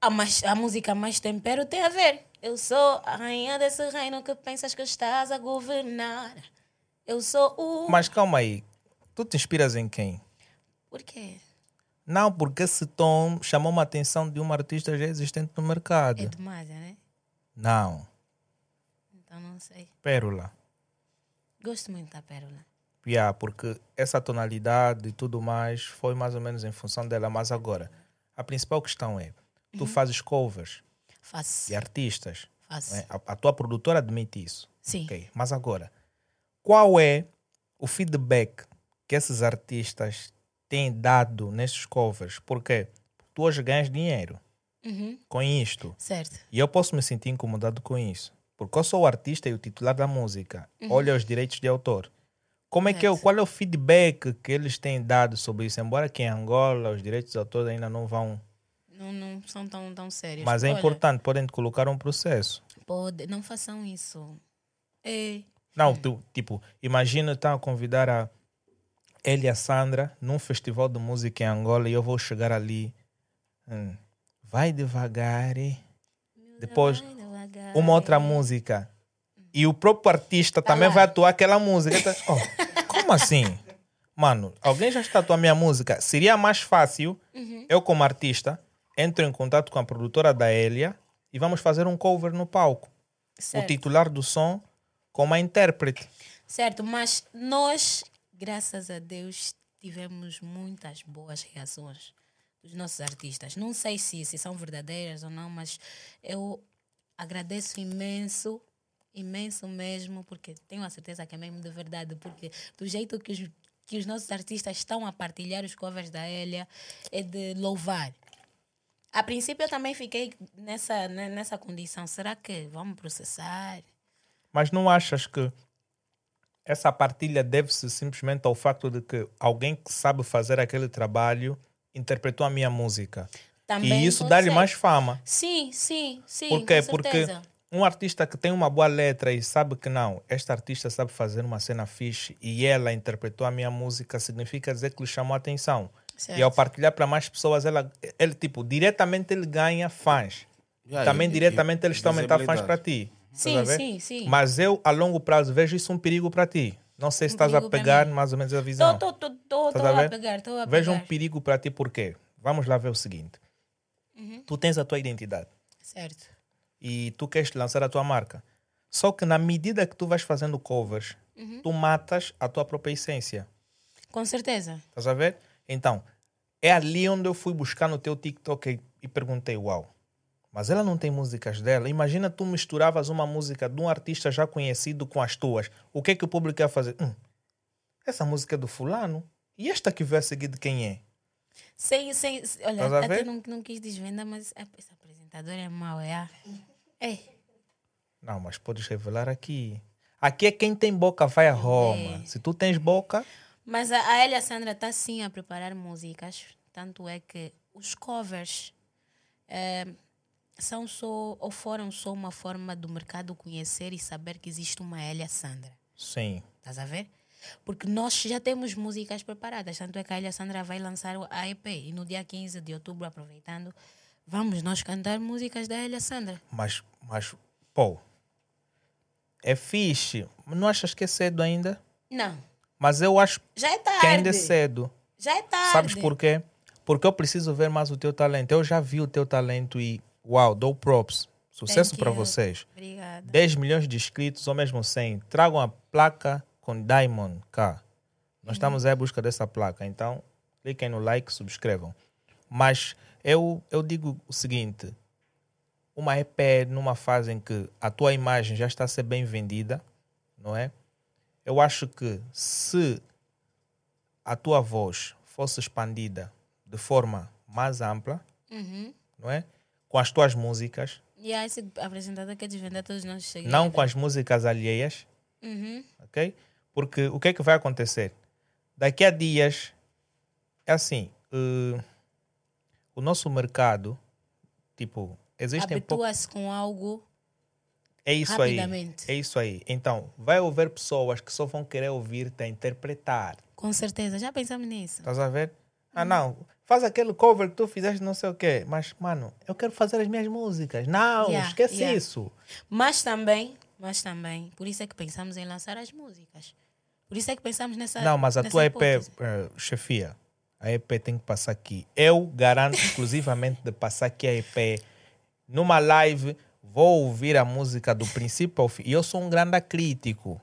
A, mais, a música mais tempero tem a ver. Eu sou a rainha desse reino que pensas que estás a governar. Eu sou o. Mas calma aí, tu te inspiras em quem? Por quê? Não, porque esse tom chamou uma atenção de uma artista já existente no mercado. É demais, né? Não, Então não sei. Pérola. Gosto muito da pérola. Yeah, porque essa tonalidade e tudo mais foi mais ou menos em função dela. Mas agora, a principal questão é: tu fazes covers Faço. de artistas. Faço. é? a, a tua produtora admite isso. Sim. Ok, Mas agora, qual é o feedback que esses artistas têm dado nesses covers? Porque tu hoje ganhas dinheiro Uhum. com isto. Certo. E eu posso me sentir incomodado com isso. Porque eu sou o artista e o titular da música. Olha os direitos de autor. Como é que é, Uhum. Qual é o feedback que eles têm dado sobre isso? Embora que em Angola os direitos de autor ainda não vão. Não, não são tão, tão sérios. Mas é Olha, importante, podem colocar um processo. Pode, não façam isso. É. Não, tu, tipo, imagina estar a convidar a ele e a Sandra num festival de música em Angola e eu vou chegar ali. hum, vai devagar. depois uma outra música e o próprio artista também lá. vai atuar aquela música. Então, oh, como assim? Mano, alguém já está a atuar minha música. Seria mais fácil, eu como artista, entro em contato com a produtora da Elia e vamos fazer um cover no palco. O Certo. titular do som como a intérprete. Certo, mas nós, graças a Deus, tivemos muitas boas reações dos nossos artistas. Não sei se, se são verdadeiras ou não, mas eu agradeço imenso, imenso mesmo, porque tenho a certeza que é mesmo de verdade, porque do jeito que os, que os nossos artistas estão a partilhar os covers da Elia é de louvar. A princípio eu também fiquei nessa, né, nessa condição. Será que vamos processar? Mas não achas que essa partilha deve-se simplesmente ao facto de que alguém que sabe fazer aquele trabalho interpretou a minha música? Também e isso dá-lhe mais fama. Sim, sim, sim. Por quê? Porque um artista que tem uma boa letra e sabe que não, esta artista sabe fazer uma cena fixe e ela interpretou a minha música, significa dizer que lhe chamou a atenção. Certo. E ao partilhar para mais pessoas, ela, ele, tipo, diretamente ele ganha fãs. Yeah, Também e- diretamente e ele está a aumentar fãs para ti. Sim, a sim, sim. Mas eu, a longo prazo, vejo isso um perigo para ti. Não sei se Um estás a pegar mais ou menos a visão. Tô a a, ver? pegar, tô a Vejo um pegar. perigo para ti, por quê? Vamos lá ver o seguinte. Uhum. Tu tens a tua identidade Certo. e tu queres lançar a tua marca. Só que na medida que tu vais fazendo covers, Uhum. tu matas a tua própria essência. Com certeza. Estás a ver? Então, é ali onde eu fui buscar no teu TikTok e, e perguntei, uau, mas ela não tem músicas dela. Imagina tu misturavas uma música de um artista já conhecido com as tuas. O que é que o público ia fazer? Hum, essa música é do fulano. E esta que veio a seguir de quem é? Sem, sem, olha, até não, não quis desvendar, mas a- esse apresentador é mau, é? É. Não, mas podes revelar aqui. Aqui é quem tem boca vai a Roma. Se tu tens boca, Mas a, a Elia Sandra está sim a preparar músicas. Tanto é que os covers eh, são só, ou foram só uma forma do mercado conhecer e saber que existe uma Elia Sandra. sim. Estás a ver? Porque nós já temos músicas preparadas. Tanto é que a Elia Sandra vai lançar a EP. E no dia 15 de outubro, aproveitando, vamos nós cantar músicas da Elia Sandra. Mas, mas, pô, é fixe. Não achas que é cedo ainda? Não. Mas eu acho Já é tarde. que ainda é cedo. Já é tarde. Sabes por quê? Porque eu preciso ver mais o teu talento. Eu já vi o teu talento e, uau, dou props. Sucesso para vocês. Obrigada. 10 milhões de inscritos ou mesmo 100. Tragam a placa com Diamond K. Nós estamos aí à busca dessa placa. Então, cliquem no like, subscrevam. Mas eu, eu digo o seguinte: uma EP numa fase em que a tua imagem já está a ser bem vendida, não é? Eu acho que se a tua voz fosse expandida de forma mais ampla, Uhum. não é? Com as tuas músicas, E há esse apresentador que desvenda todos os nossos segredos. não com as músicas alheias, Uhum. ok? Porque o que é que vai acontecer? Daqui a dias, é assim, eh, o nosso mercado, tipo, existem. Habitua-se com algo. É isso aí, é isso aí. Então, vai haver pessoas que só vão querer ouvir-te interpretar. Com certeza. Já pensamos nisso. Estás a ver? Ah, não, faz aquele cover que tu fizeste não sei o quê. Mas, mano, eu quero fazer as minhas músicas. Não, Yeah, esquece yeah. isso. Mas também, mas também, por isso é que pensamos em lançar as músicas. Por isso é que pensamos nessa. Não, mas a tua EP, hipótese. eh, chefia, a EP tem que passar aqui. Eu garanto [LAUGHS] exclusivamente de passar aqui a EP numa live. Vou ouvir a música do princípio ao fim. E eu sou um grande crítico.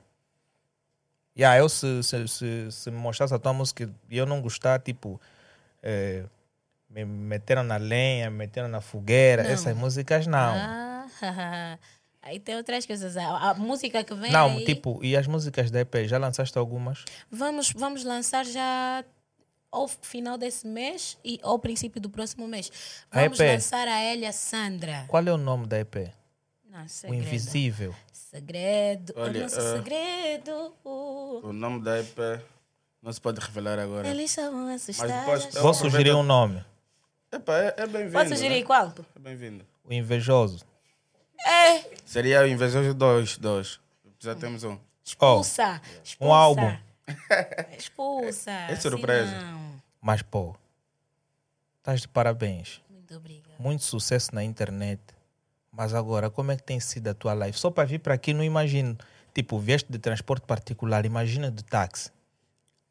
Yeah, eu se, se, se, se me mostrasse a tua música e eu não gostar, tipo, eh, me meteram na lenha, me meteram na fogueira, Não. essas músicas não. Ah, [LAUGHS] aí tem outras coisas. A, a música que vem. não, aí, tipo, e as músicas da EP, já lançaste algumas? Vamos, vamos lançar já ao final desse mês e ao princípio do próximo mês. A Vamos EP? lançar a Elia Sandra. Qual é o nome da EP? Não, O. Invisível. Segredo. Olha, o nosso ah, segredo. O nome da EP não se pode revelar agora. Eles estavam assustados. depois- Eu Vou aproveito- sugerir um nome. Epa, é, é bem-vindo. Posso sugerir né? qual? É bem-vindo. O Invejoso. É. Seria o Invejoso 2. dois. Já temos um. Expulsa. expulsa. um álbum. [LAUGHS] Expulsa. É surpresa. Não. Mas, pô, estás de parabéns. Muito obrigada. Muito sucesso na internet. Mas agora, como é que tem sido a tua live? Só para vir para aqui, não imagino. Tipo, vieste de transporte particular, imagina de táxi.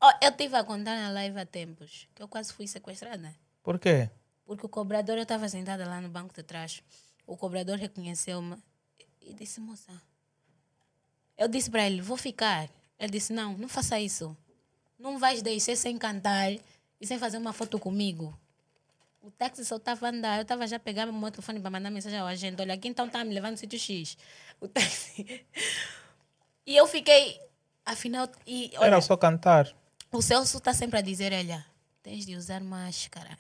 Oh, eu estive a contar na live há tempos que eu quase fui sequestrada. Por quê? Porque o cobrador, eu estava sentada lá no banco de trás. O cobrador reconheceu-me e disse: Moça, eu disse para ele: Vou ficar. Ele disse: Não, não faça isso. Não vais deixar sem cantar e sem fazer uma foto comigo. O táxi só estava a andar. Eu estava já a pegar meu telefone para mandar mensagem ao agente: Olha, aqui então está me levando no sítio X. O táxi. [LAUGHS] E eu fiquei. Afinal, e, olha, Era só cantar. O Celso está sempre a dizer: Olha, tens de usar máscara.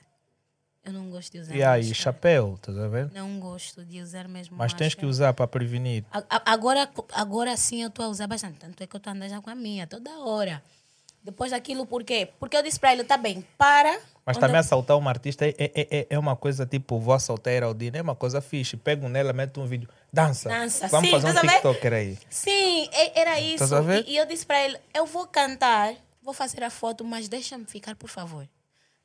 Eu não gosto de usar E aí, máscara. chapéu, estás a ver? Não gosto de usar mesmo Mas tens que máscara. usar para prevenir. A- a- Agora, agora sim eu estou a usar bastante. Tanto é que eu estou andando já com a minha, toda hora. Depois daquilo, por quê? Porque eu disse para ele, tá bem, para. Mas também eu- assaltar uma artista é, é, é, é uma coisa tipo, vou assaltar a Aldina, é uma coisa fixe. Pego nela, meto um vídeo, dança. Dança, Vamos sim, fazer um? TikToker aí. Sim, era isso. E, e eu disse para ele, eu vou cantar, vou fazer a foto, mas deixa-me ficar, por favor.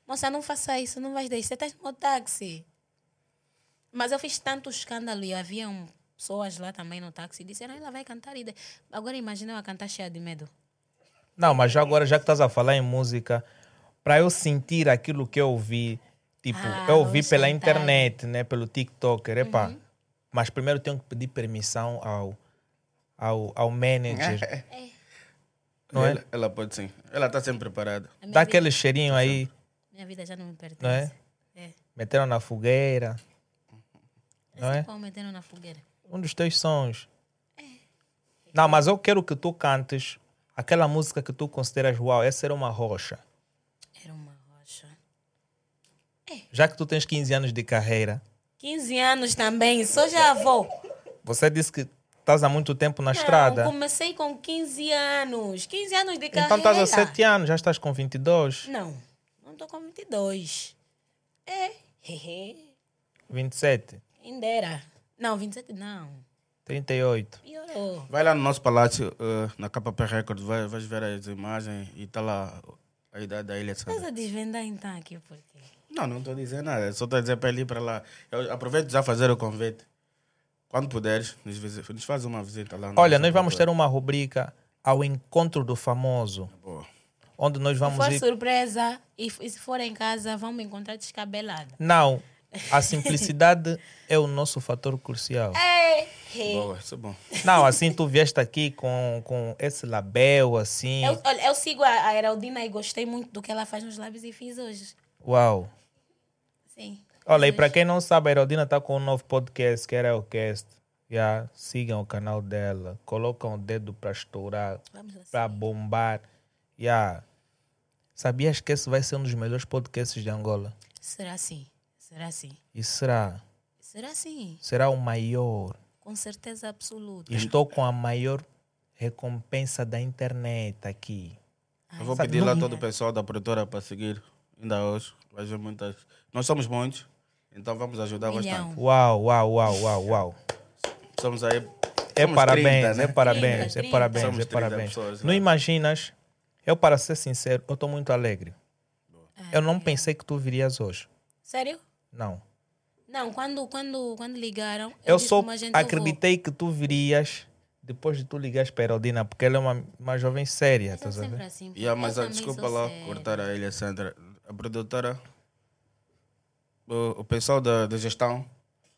Moça, não faça isso, não vais deixar. Você estás no meu táxi. Mas eu fiz tanto escândalo e haviam pessoas lá também no táxi e disseram, ela vai cantar. E de- Agora imagina ela cantar cheia de medo. Não, mas já agora, já que estás a falar em música, para eu sentir aquilo que eu ouvi, tipo, Ah, eu ouvi pela internet, né, pelo TikToker, epá. Uhum. Mas primeiro tenho que pedir permissão ao, ao, ao manager. Não é? Ela, ela pode sim. Ela está sempre preparada. Dá vida- aquele cheirinho aí, Minha vida já não me pertence. não é? É. Meteram na fogueira. Não é? Assim como meteram na fogueira. Um dos teus sons. Não, mas eu quero que tu cantes aquela música que tu consideras, uau, essa era uma rocha. Era uma rocha. Já que tu tens 15 anos de carreira, 15 anos também, sou já avó. você disse que estás há muito tempo na Não, estrada. comecei com 15 anos. 15 anos de carreira. Então estás há 7 anos, já estás com 22, Não, não estou com 22. É, hehe. 27, Ainda era. Não, 27 não. 38. Piorou. Vai lá no nosso palácio, eh, na KP Records, vai, vais ver as imagens e está lá a idade da ilha. Estás a desvendar então aqui por quê? Não, não estou dizendo nada. Só estou a dizer para ele ir para lá. Eu aproveito já fazer o convite. Quando puderes, nos, visi- nos faz uma visita lá. Olha, nós vamos ter uma rubrica ao encontro do famoso, Boa. onde nós Se vamos for ir. surpresa e, e se for em casa, me encontrar descabelada. Não, a [LAUGHS] simplicidade é o nosso fator crucial. É. Boa, isso é bom. Não, assim tu vieste aqui com, com esse label, assim. Eu, olha, eu sigo a, a Heraldina e gostei muito do que ela faz nos lábios e fiz hoje. Uau. Sim. Olha, e para quem não sabe, a Heraldina está com um novo podcast, que era o Cast. Já sigam o canal dela, colocam o dedo para estourar, lá. para bombar. Já. Sabias que esse vai ser um dos melhores podcasts de Angola? Será sim? Será sim? E será? Será sim? Será o maior. Com certeza absoluta. Estou com a maior recompensa da internet aqui. Eu vou Sabe, pedir lá todo o pessoal da produtora para seguir. Ainda hoje. Vai ver muitas. Nós somos muitos, então vamos ajudar Milhão. bastante. Uau, uau, uau, uau, uau. Somos aí. É somos parabéns, 30, né? é parabéns, 30, é parabéns, Somos é 30 parabéns. pessoas, não né? imaginas, eu para ser sincero, eu estou muito alegre. Eu não pensei que tu virias hoje. Sério? Não. Não, quando, quando, quando ligaram, Eu só a eu vou. acreditei que tu virias depois de tu ligares para a Heraldina, porque ela é uma, uma jovem séria, é a sempre ver? assim. Yeah, mas eu ah, desculpa lá séria. cortar a Ilha Sandra. A produtora, o, o pessoal da, da gestão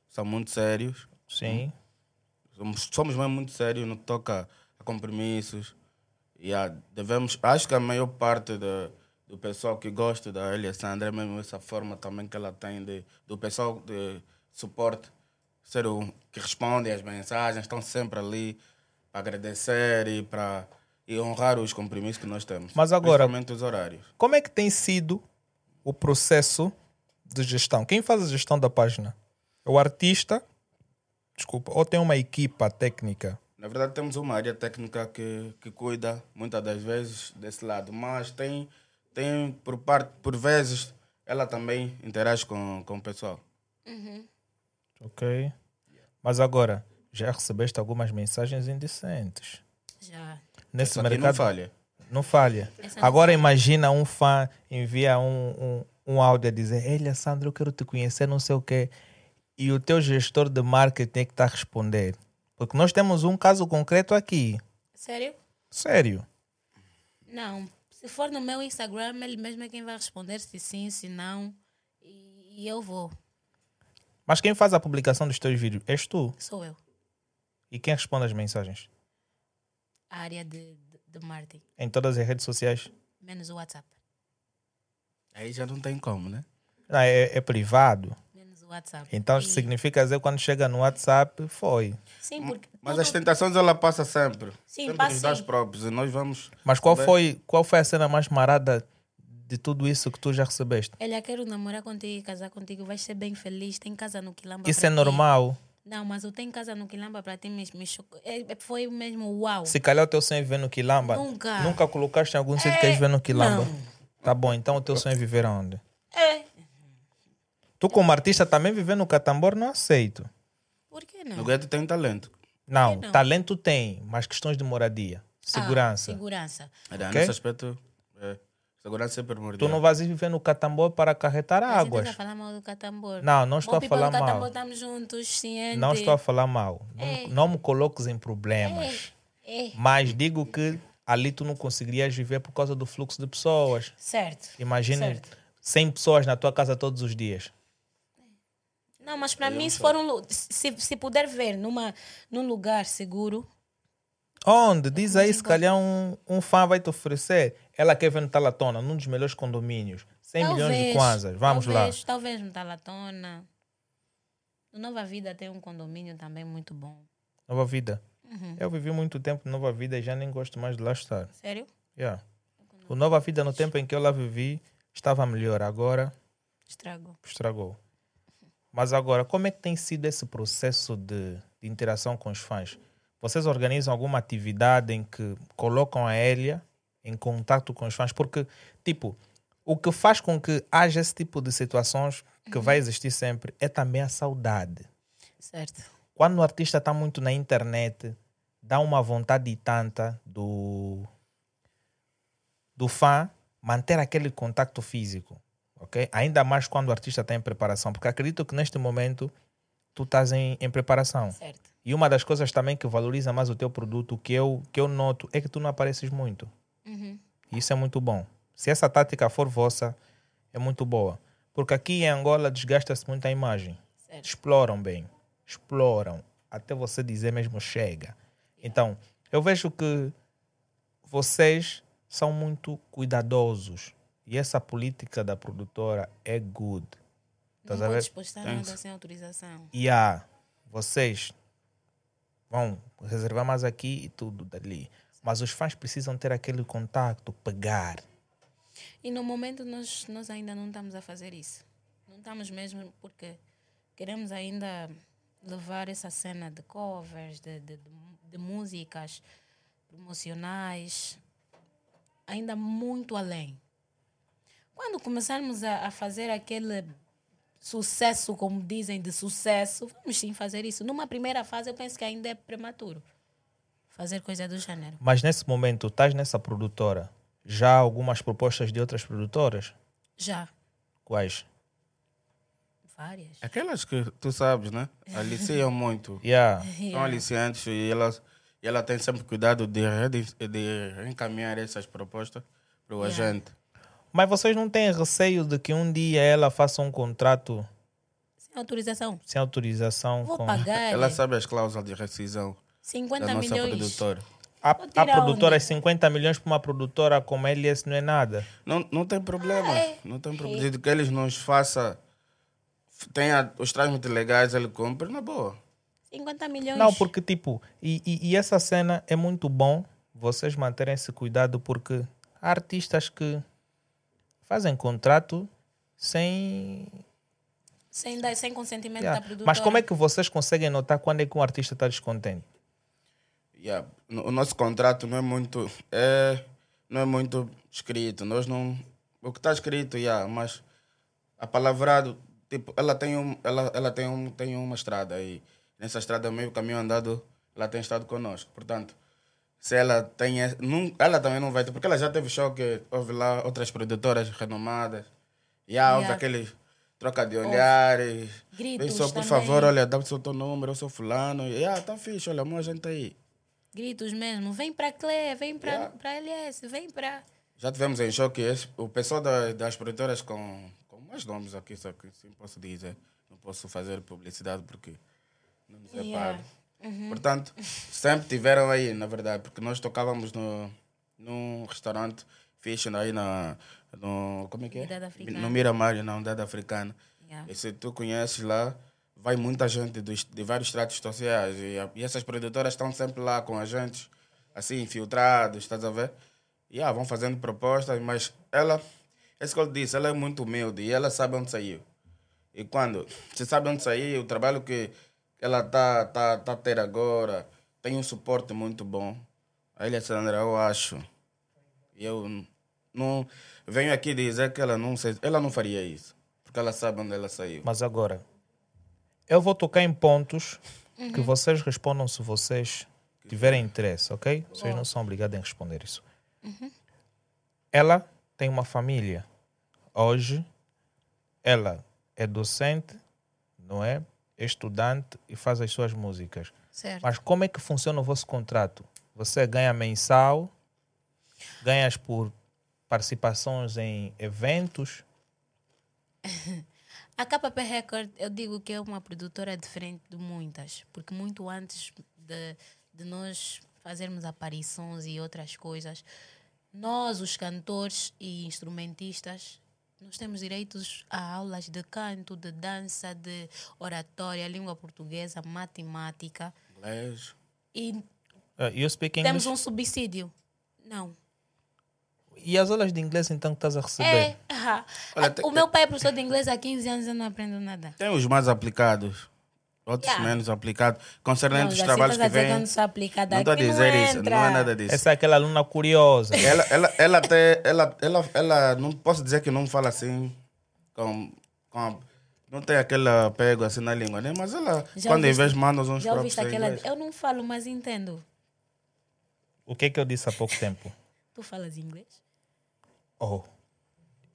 são muito sérios. Sim. Somos, somos mesmo muito sérios no que toca a compromissos. E ah, devemos, acho que a maior parte da, do pessoal que gosta da Elia Sandra é mesmo essa forma também que ela tem de, do pessoal de suporte, ser o que responde às mensagens, estão sempre ali para agradecer e para e honrar os compromissos que nós temos. Mas agora- os horários. Como é que tem sido o processo de gestão? Quem faz a gestão da página? É o artista? Desculpa. Ou tem uma equipa técnica? Na verdade, temos uma área técnica que, que cuida muitas das vezes desse lado, mas tem, tem por parte, por vezes, ela também interage com, com o pessoal. Ok. Mas agora, já recebeste algumas mensagens indecentes. Já. Nesse que mercado. não falha. Não falha. Essa não Agora imagina um fã envia um, um, áudio a dizer Ei, Sandra, eu quero te conhecer, não sei o quê. e o teu gestor de marketing tem que estar a responder. Porque nós temos um caso concreto aqui. Sério? Sério. Não. Se for no meu Instagram, ele mesmo é quem vai responder se sim, se não. E, e eu vou. Mas quem faz a publicação dos teus vídeos és tu. Sou eu. E quem responde as mensagens? A área de, de, de marketing. Em todas as redes sociais? Menos o WhatsApp. Aí já não tem como, né? Não, é, é privado. Menos o WhatsApp. Então E- significa dizer quando chega no WhatsApp, foi. Sim, porque. Mas tudo- as tentações ela passa sempre. Sim, sempre passa os nós próprios. E nós vamos. Mas qual foi, qual foi a cena mais marada de tudo isso que tu já recebeste? Ele quero namorar contigo e casar contigo, vais ser bem feliz. Tem casa no Quilamba. Isso é ti. normal. Não, mas eu tenho casa no Quilamba para ti, me, me chocou. É, é- foi mesmo uau. Se calhar o teu sonho é viver no Quilamba. Nunca. Nunca colocaste em algum sítio que queres viver no Quilamba. não. Tá bom, então o teu sonho é viver onde? É. Tu como artista também viver no Catambor não aceito. Por que No não? gueto tem talento. Não, não? talento tem, mas questões de moradia, segurança. Ah, segurança. Era, Ok. Nesse aspecto, é, segurança é primordial. Tu não vais viver no Catambor para acarretar Mas águas. estás a falar mal do Catambor. Não, não estou Bom, a falar do Catambor mal. estamos juntos, ciente. Não estou a falar mal. Não, É. não me coloques em problemas. É. Mas digo que ali tu não conseguirias viver por causa do fluxo de pessoas. Certo. Imagine Certo. 100 pessoas na tua casa todos os dias. Não, mas para mim, se for um, se, se puder ver numa, num lugar seguro, Onde? Diz aí, se calhar um, um fã vai te oferecer. Ela quer ver no Talatona, num dos melhores condomínios. 100 milhões de talvez, kwanzas. Vamos talvez, lá. Talvez no Talatona. No Nova Vida tem um condomínio também muito bom. Nova Vida. Uhum. Eu vivi muito tempo em Nova Vida e já nem gosto mais de lá estar. Sério? Yeah. O Nova Vida, no tempo em que eu lá vivi, estava melhor. Agora, Estragou. estragou. Mas agora, como é que tem sido esse processo de, de interação com os fãs? Vocês organizam alguma atividade em que colocam a Elia em contato com os fãs? Porque, tipo, o que faz com que haja esse tipo de situações que vai existir sempre é também a saudade. Certo. Quando o artista está muito na internet, dá uma vontade tanta do, do fã manter aquele contato físico, ok? Ainda mais quando o artista está em preparação, porque acredito que neste momento tu estás em, em preparação. Certo. E uma das coisas também que valoriza mais o teu produto, que eu, que eu noto, é que tu não apareces muito. Uhum. Isso é muito bom. Se essa tática for vossa, é muito boa. Porque aqui em Angola desgasta-se muito a imagem. Certo. Exploram bem. Exploram. Até você dizer mesmo chega. Então, eu vejo que vocês são muito cuidadosos. E essa política da produtora é good. Não ver? podes postar nada sem autorização. E há, vocês vão reservar mais aqui e tudo dali. Mas os fãs precisam ter aquele contato, pegar. E no momento nós, nós ainda não estamos a fazer isso. Não estamos mesmo porque queremos ainda levar essa cena de covers, de, de, de, de músicas promocionais, ainda muito além. Quando começarmos a, a fazer aquele sucesso, como dizem, de sucesso, vamos sim fazer isso. Numa primeira fase, eu penso que ainda é prematuro fazer coisa do gênero. Mas nesse momento, estás nessa produtora. Já há algumas propostas de outras produtoras? Já, Quais? Várias. Aquelas que tu sabes, né? [LAUGHS] Aliciam muito. Yeah. São aliciantes e ela, e ela tem sempre cuidado de, redi- de encaminhar essas propostas para o Yeah. agente. Mas vocês não têm receio de que um dia ela faça um contrato Sem autorização. sem autorização Vou com. pagar Ela eh, sabe as cláusulas de rescisão 50 da nossa milhões. produtora. Há tirar produtoras onde? 50 milhões para uma produtora como LS não é nada. Não, não tem problema. é. Não tem problema. Desde que eles nos façam. Tenha os trâmites legais, ele cumpre, na boa. 50 milhões. Não, porque tipo, e, e, e essa cena é muito bom vocês manterem esse cuidado porque há artistas que fazem contrato sem. Sem, dar, sem consentimento Yeah. da produtora. Mas como é que vocês conseguem notar quando é que um artista está descontente? Yeah. No- O nosso contrato não é muito. É, não é muito escrito. Nós não. O que está escrito, yeah, mas a palavrado, tipo, ela tem, um, ela, ela tem, um, tem uma estrada e nessa estrada, meio caminho andado, ela tem estado conosco. Portanto, se ela tem. Não, ela também não vai ter, porque ela já teve choque, houve lá outras produtoras renomadas. Yeah, houve Yeah. aquele troca de olhares. Gritos Vem só, por também. favor, olha, dá-me o teu número, eu sou fulano. E, ah, tá fixe, olha, amor, a gente tá aí. Gritos mesmo. Vem para Clé, vem para Yeah. pra LS, vem para. Já tivemos em choque esse, o pessoal da- das produtoras com mais nomes aqui, só que sim posso dizer. Não posso fazer publicidade porque não nos é Yeah. pago. Portanto, sempre tiveram aí, na verdade, porque nós tocávamos no, num restaurante fixe aí na, no, como é que é? No Miramar, na Unidade Africana. Yeah. E se tu conheces lá, vai muita gente dos, de vários tratos sociais. E, e essas produtoras estão sempre lá com a gente, assim, infiltrados, estás a ver? E ah, vão fazendo propostas, mas ela, é isso que eu disse, ela é muito humilde e ela sabe onde saiu. E quando você sabe onde saiu, o trabalho que ela tá, tá, tá a ter agora tem um suporte muito bom. A Ilha Sandra, eu acho. E eu não venho aqui dizer que ela não, se- ela não faria isso, porque ela sabe onde ela saiu. Mas agora, eu vou tocar em pontos que Uhum. vocês respondam se vocês tiverem interesse, ok? Vocês não são obrigados a responder isso. Uhum. Ela tem uma família. Hoje, ela é docente, não é? É estudante e faz as suas músicas. Certo. Mas como é que funciona o vosso contrato? Você ganha mensal, ganhas por participações em eventos. [LAUGHS] A KP Record, eu digo que é uma produtora diferente de muitas, porque muito antes de, de nós fazermos aparições e outras coisas, nós, os cantores e instrumentistas, nós temos direitos a aulas de canto, de dança, de oratória, língua portuguesa, matemática Inglês. e Uh, you speak temos um subsídio. Não. E as aulas de inglês então que estás a receber? É, [LAUGHS] ah, Olha, ah, tem- o meu pai é professor de inglês há 15 anos e eu não aprendo nada. Tem os mais aplicados, outros Yeah. menos aplicados, concernente Não, os trabalhos que vêm. não estou a dizer não isso, não é nada disso. Essa é aquela aluna curiosa. Ela, ela, ela até, ela, ela, ela, não posso dizer que não fala assim, com, com não tem aquele apego assim na língua, né? Mas ela, Já quando em vez manda uns Já próprios aquela. inglês. Eu não falo, mas entendo. O que é que eu disse há pouco tempo? Tu falas inglês? Oh,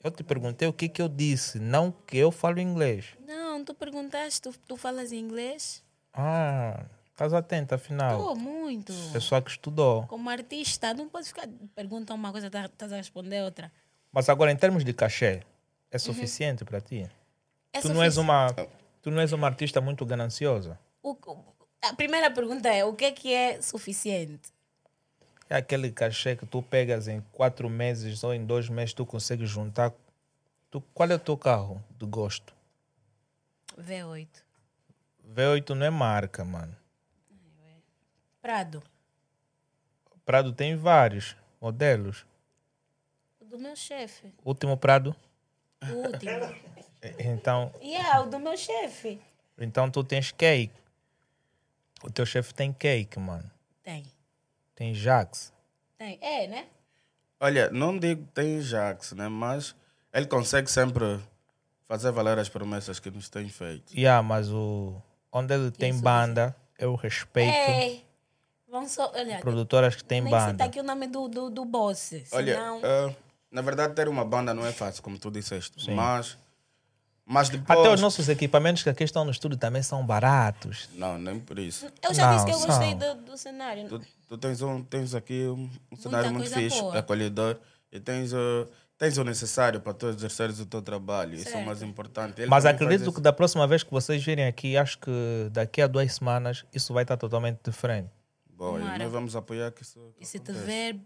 eu te perguntei o que é que eu disse, não que eu falo inglês. Não, tu perguntaste, tu, tu falas inglês? Ah, estás atenta afinal. Oh, muito. Pessoa que estudou. Como artista, não podes ficar. Pergunta uma coisa, tá- estás a responder outra. Mas agora, em termos de cachê, é suficiente para ti? É Tu não, és uma, tu não és uma artista muito gananciosa? O- a primeira pergunta é: o que é que é suficiente? É aquele cachê que tu pegas em quatro meses ou em dois meses, tu consegues juntar. Tu, qual é o teu carro de gosto? V8. V8 não é marca, mano. Prado. Prado tem vários modelos. O do meu chefe. Último Prado? O último. [LAUGHS] Então, yeah, o do meu chefe. então tu tens cake. O teu chefe tem cake, mano. Tem. Tem Jax. Tem. É, né? Olha, não digo que tem Jax, né? Mas ele consegue sempre fazer valer as promessas que nos tem feito. Yeah, mas o onde ele tem Isso, banda, eu respeito É. Vamos só. Olha, produtoras que têm banda. aqui o nome do, do, do boss. Olha, Senão, ah, na verdade, ter uma banda não é fácil, como tu disseste. Mas, mas depois. Até os nossos equipamentos que aqui estão no estúdio também são baratos. Não, nem por isso. eu já Não, disse que eu gostei do, do cenário. Tu, tu tens, um, tens aqui um, um cenário muito fixe, boa. acolhedor, e tens, uh, tens o necessário para tu exerceres o teu trabalho. Isso é o Certo. mais importante. Ele Mas acredito que da próxima vez que vocês virem aqui, acho que daqui a duas semanas isso vai estar totalmente diferente. Boa, e Tomara. nós vamos apoiar que isso. E se te aconteça. ver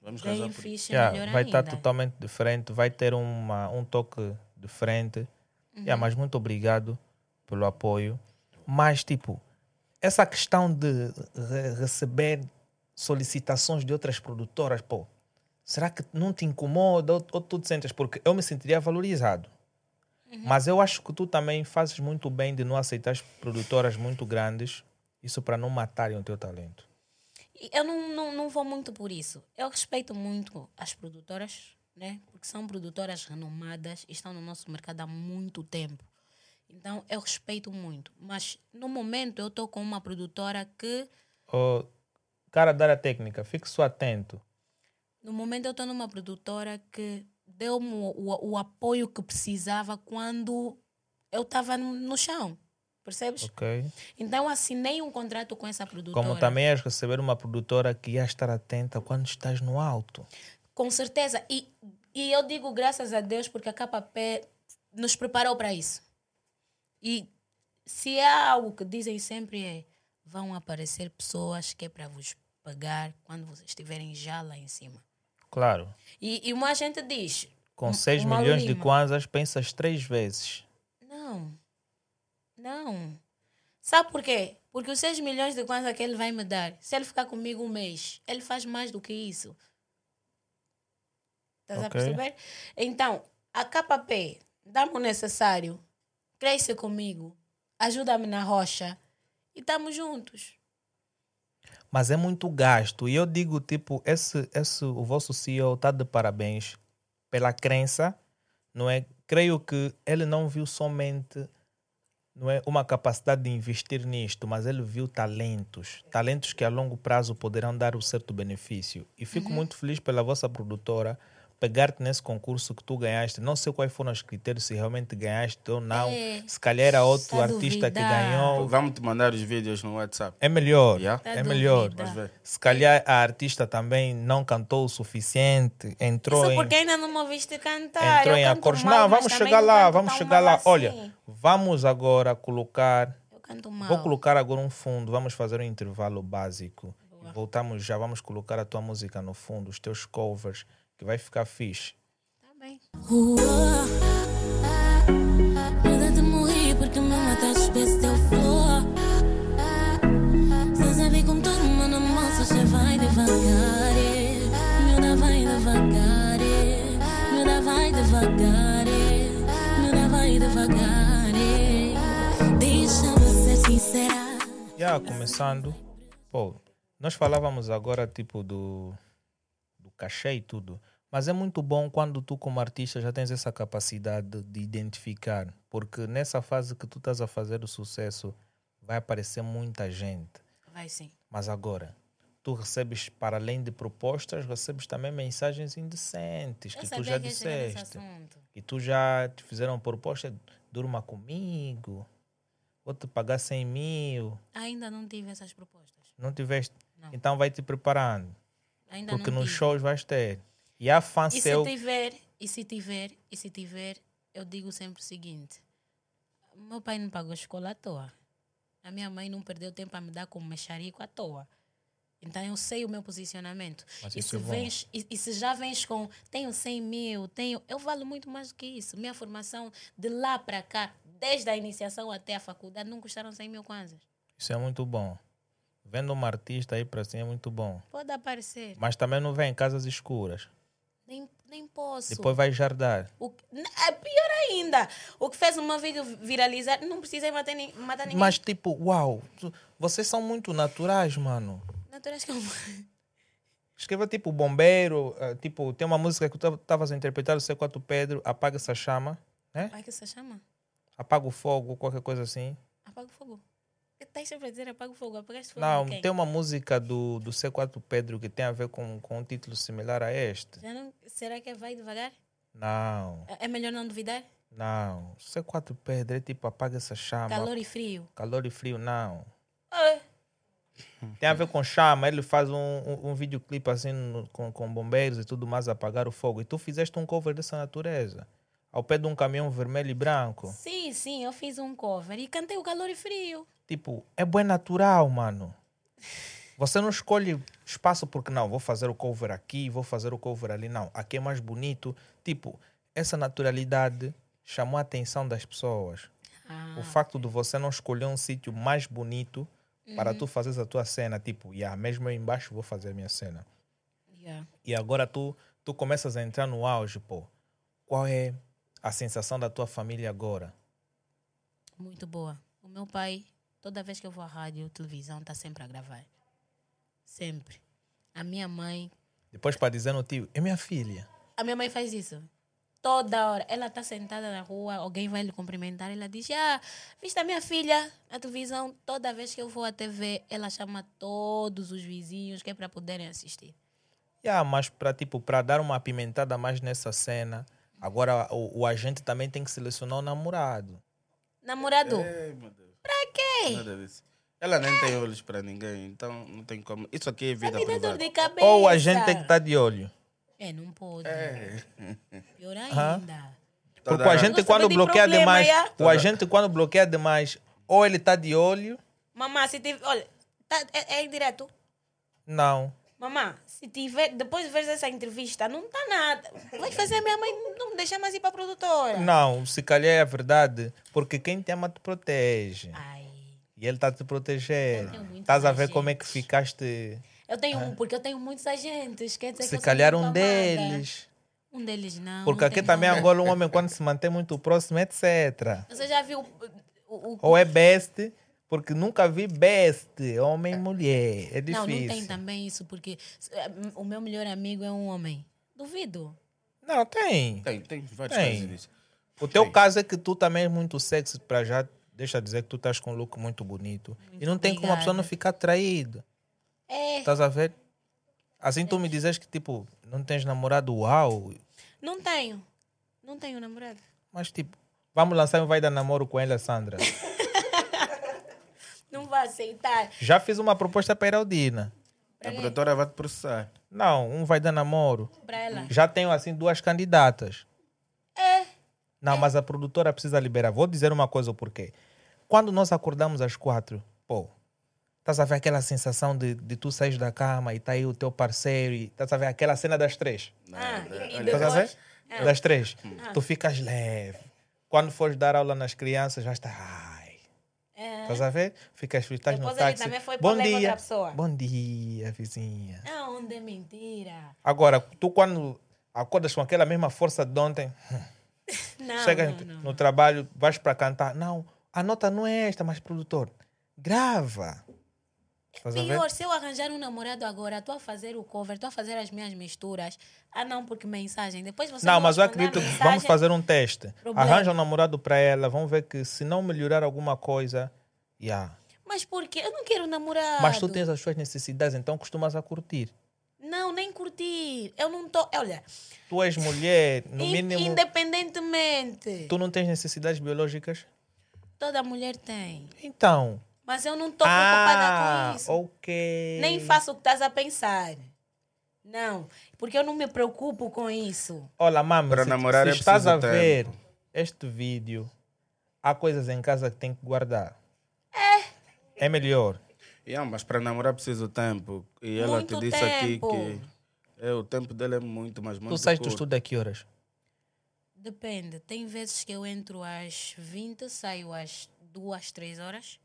Vamos bem por fixe, Yeah, melhor vai ainda. estar totalmente diferente, vai ter uma, um toque diferente. Uhum. Yeah, mas muito obrigado pelo apoio. Mas, tipo, essa questão de re- receber solicitações de outras produtoras, pô, será que não te incomoda ou, ou tu te sentes? Porque eu me sentiria valorizado. Uhum. Mas eu acho que tu também fazes muito bem de não aceitar as produtoras muito grandes, isso para não matarem o teu talento. Eu não, não, não vou muito por isso. Eu respeito muito as produtoras, né? Porque são produtoras renomadas e estão no nosso mercado há muito tempo. Então, eu respeito muito. Mas, no momento, eu estou com uma produtora que... Ô, cara da área técnica, fique só atento. No momento, eu estou numa produtora que deu-me o, o, o apoio que precisava quando eu estava no, no chão. Percebes? Ok. Então assinei um contrato com essa produtora. Como também és receber uma produtora que ia estar atenta quando estás no alto. Com certeza. E, e eu digo graças a Deus porque a KP nos preparou para isso. E se há algo que dizem sempre é vão aparecer pessoas que é para vos pagar quando vocês estiverem já lá em cima. Claro. E, e uma gente diz. Com um- 6 o Mauro milhões de Lima, kwanzas, pensas três vezes. Não. Não. Sabe por quê? Porque os 6 milhões de kwanza que ele vai me dar, se ele ficar comigo um mês, ele faz mais do que isso. Estás a Ok. perceber? Então, a KP dá-me o necessário, cresce comigo, ajuda-me na rocha e estamos juntos. Mas é muito gasto. E eu digo, tipo, esse, esse, o vosso CEO está de parabéns pela crença, não é? Creio que ele não viu somente não é, uma capacidade de investir nisto, mas ele viu talentos. Talentos que a longo prazo poderão dar um certo benefício. E fico muito feliz pela vossa produtora pegar-te nesse concurso que tu ganhaste. Não sei quais foram os critérios, se realmente ganhaste ou não. É, se calhar era outro tá artista que duvidar. ganhou. Vamos te mandar os vídeos no WhatsApp. É melhor. Yeah. Tá É melhor. Se calhar a artista também não cantou o suficiente, entrou Isso em, porque ainda não me ouviste cantar. entrou eu em acordes. mal, Não, vamos chegar lá, vamos chegar lá. Olha, assim. vamos agora colocar. Eu canto mal. Vou colocar agora um fundo, vamos fazer um intervalo básico. E voltamos já, vamos colocar a tua música no fundo, os teus covers, que vai ficar fixe. Tá bem. Nada de morrer porque me mataste espécie teu flor. Sem saber como todo mundo só já vai devagar. é. Miúda vai devagar. é. Miúda vai devagar. é. Miúda vai devagar. Deixa-me ser sincera. Já começando, pô, nós falávamos agora tipo do, do cachê e tudo, mas é muito bom quando tu como artista já tens essa capacidade de identificar, porque nessa fase que tu estás a fazer o sucesso vai aparecer muita gente, Vai sim. mas agora tu recebes para além de propostas, recebes também mensagens indecentes Eu que tu já que disseste, assunto. e tu já te fizeram proposta, durma comigo, vou te pagar 100 mil, Ainda não tive essas propostas. não tiveste. Não. Então vai te preparando. Ainda Porque nos tive. shows vais ter. E há fã E seu. se tiver, e se tiver, e se tiver, eu digo sempre o seguinte: meu pai não pagou escola à toa. A minha mãe não perdeu tempo a me dar como mexerico à toa. Então eu sei o meu posicionamento. Mas E se, é vens, e, e se já vens com tenho 100 mil, tenho, eu valo muito mais do que isso. Minha formação de lá para cá, desde a iniciação até a faculdade, não custaram 100 mil kwanzas. Isso é muito bom. Vendo uma artista aí para cima é muito bom. Pode aparecer. Mas também não vem em casas escuras. Nem, nem posso. Depois vai jardar. O é pior ainda. O que fez meu vídeo viralizar, não precisei matar, matar ninguém. Mas tipo, uau, vocês são muito naturais, mano. Naturais que [LAUGHS] eu... Escreva tipo bombeiro, eh, tipo, tem uma música que tu estavas a interpretar, o C4 Pedro, apaga essa chama, né? Como que se chama? Apaga o fogo, qualquer coisa assim. Apaga o fogo. Estás sempre a dizer apaga o fogo. Apagaste fogo Não, tem uma música do, do C4 Pedro que tem a ver com, com um título similar a este. Já não... Será que é vai devagar? Não, É é melhor não duvidar? não. C4 Pedro é tipo apaga essa chama. Calor e frio. Calor e frio, não. Ah, Tem a ver com chama. Ele faz um, um, um videoclipe assim no- com, com bombeiros e tudo mais, apagar o fogo. E tu fizeste um cover dessa natureza. Ao pé de um caminhão vermelho e branco. sim, sim, eu fiz um cover e cantei o calor e frio. Tipo, é bem natural, mano. Você não escolhe espaço porque não, vou fazer o cover aqui, vou fazer o cover ali. Não, aqui é mais bonito. Tipo, essa naturalidade chamou a atenção das pessoas. Ah, O facto de você não escolher um sítio mais bonito para tu fazeres a tua cena, tipo, yeah, mesmo eu embaixo vou fazer a minha cena. yeah. E agora tu, tu começas a entrar no auge, pô. Qual é a sensação da tua família agora? Muito boa. O meu pai, toda vez que eu vou à rádio, televisão, está sempre a gravar. Sempre. A minha mãe Depois para dizer no tio, é minha filha. A minha mãe faz isso. Toda hora. Ela está sentada na rua, alguém vai lhe cumprimentar. Ela diz: Ah, viste a minha filha na televisão? Toda vez que eu vou à TV, ela chama todos os vizinhos que é para poderem assistir. Yeah, mas para tipo, para dar uma apimentada mais nessa cena, agora o, o agente também tem que selecionar o namorado. Namorado? Ei, meu Deus. Pra quê? Nada disso. Ela nem tem olhos para ninguém, então não tem como. Isso aqui é vida privada. de cabeça. Ou a gente tem que estar de olho. É, não pode. É. Pior ainda. Porque Toda- o agente quando sabe de bloqueia problema, demais, já. o agente quando bloqueia demais, ou ele está de olho, Mamá, se tiver. Olha, tá, é, é indireto. não. Mamá, se tiver. Depois de ver essa entrevista, não tá nada. Vai fazer a minha mãe não me deixar mais ir pra produtora. Não, se calhar é a verdade, porque quem te ama te protege. Ai. E ele está a te proteger. Eu tenho muitos Estás a ver como é que ficaste. Eu tenho. Porque eu tenho muitos agentes. Quer dizer que Se eu sou calhar um deles. Um deles não. Porque não aqui também. Angola, um homem quando se mantém muito próximo, etc. Você já viu o. o, o- Ou é best, porque nunca vi best, homem e mulher. É não, difícil. não tem também isso, porque eh, o meu melhor amigo é um homem. Duvido. Não, tem. Tem, tem vários Tem. casos disso. O teu Sim. caso é que tu também é muito sexy para já. Deixa eu dizer que tu estás com um look muito bonito. e não tem como a pessoa não ficar traída. É. Estás a ver? Assim tu me dizes que, tipo, não tens namorado, uau. Não tenho. Não tenho namorado. Mas, tipo, vamos lançar um vai dar namoro com ela, Sandra. [LAUGHS] Não vai aceitar. Já fiz uma proposta para a Heraldina. A produtora vai te processar. Não, um vai dar namoro. Pra ela. Já tenho, assim, duas candidatas. É. Não, mas a produtora precisa liberar. Vou dizer uma coisa o porquê. Quando nós acordamos às quatro, pô, estás a ver aquela sensação de, de tu sair da cama e tá aí o teu parceiro e estás a ver aquela cena das três. Ah, e, e Estás a ver? Ah. Das três. Tu ficas leve. Quando fores dar aula nas crianças, já está. É. Estás a ver? Ficas estás no Depois táxi. também foi Bom dia. Bom dia, vizinha. Aonde é mentira? Agora, tu quando acordas com aquela mesma força de ontem, [LAUGHS] Não, Chega não, não. no trabalho, vais para cantar. Não, a nota não é esta, mas produtor, grava. Estás? Pior, se eu arranjar um namorado agora, estou a fazer o cover, estou a fazer as minhas misturas. Ah, não, porque mensagem. Depois você Não, não mas eu acredito que vamos fazer um teste. Problema. Arranja um namorado para ela, vamos ver que se não melhorar alguma coisa, yeah. Mas por quê? Eu não quero namorado. Mas tu tens as suas necessidades, então costumas a curtir. Não, nem curtir. Eu não tô. Olha, Tu és mulher, no in- mínimo, independentemente. tu não tens necessidades biológicas? Toda mulher tem. Então. Mas eu não estou preocupada Ah, com isso. ok. Nem faço o que estás a pensar. Não, porque eu não me preocupo com isso. Olha, mami, Para se, namorar se é estás a ver tempo. este vídeo, há coisas em casa que tem que guardar. É. É melhor. Yeah, mas para namorar precisa de tempo. E ela Muito te disse aqui tempo. que é, o tempo dele é muito, mas muito tu sais do estudo a que horas? Depende. Tem vezes que eu entro às 20, saio às 2, 3 horas.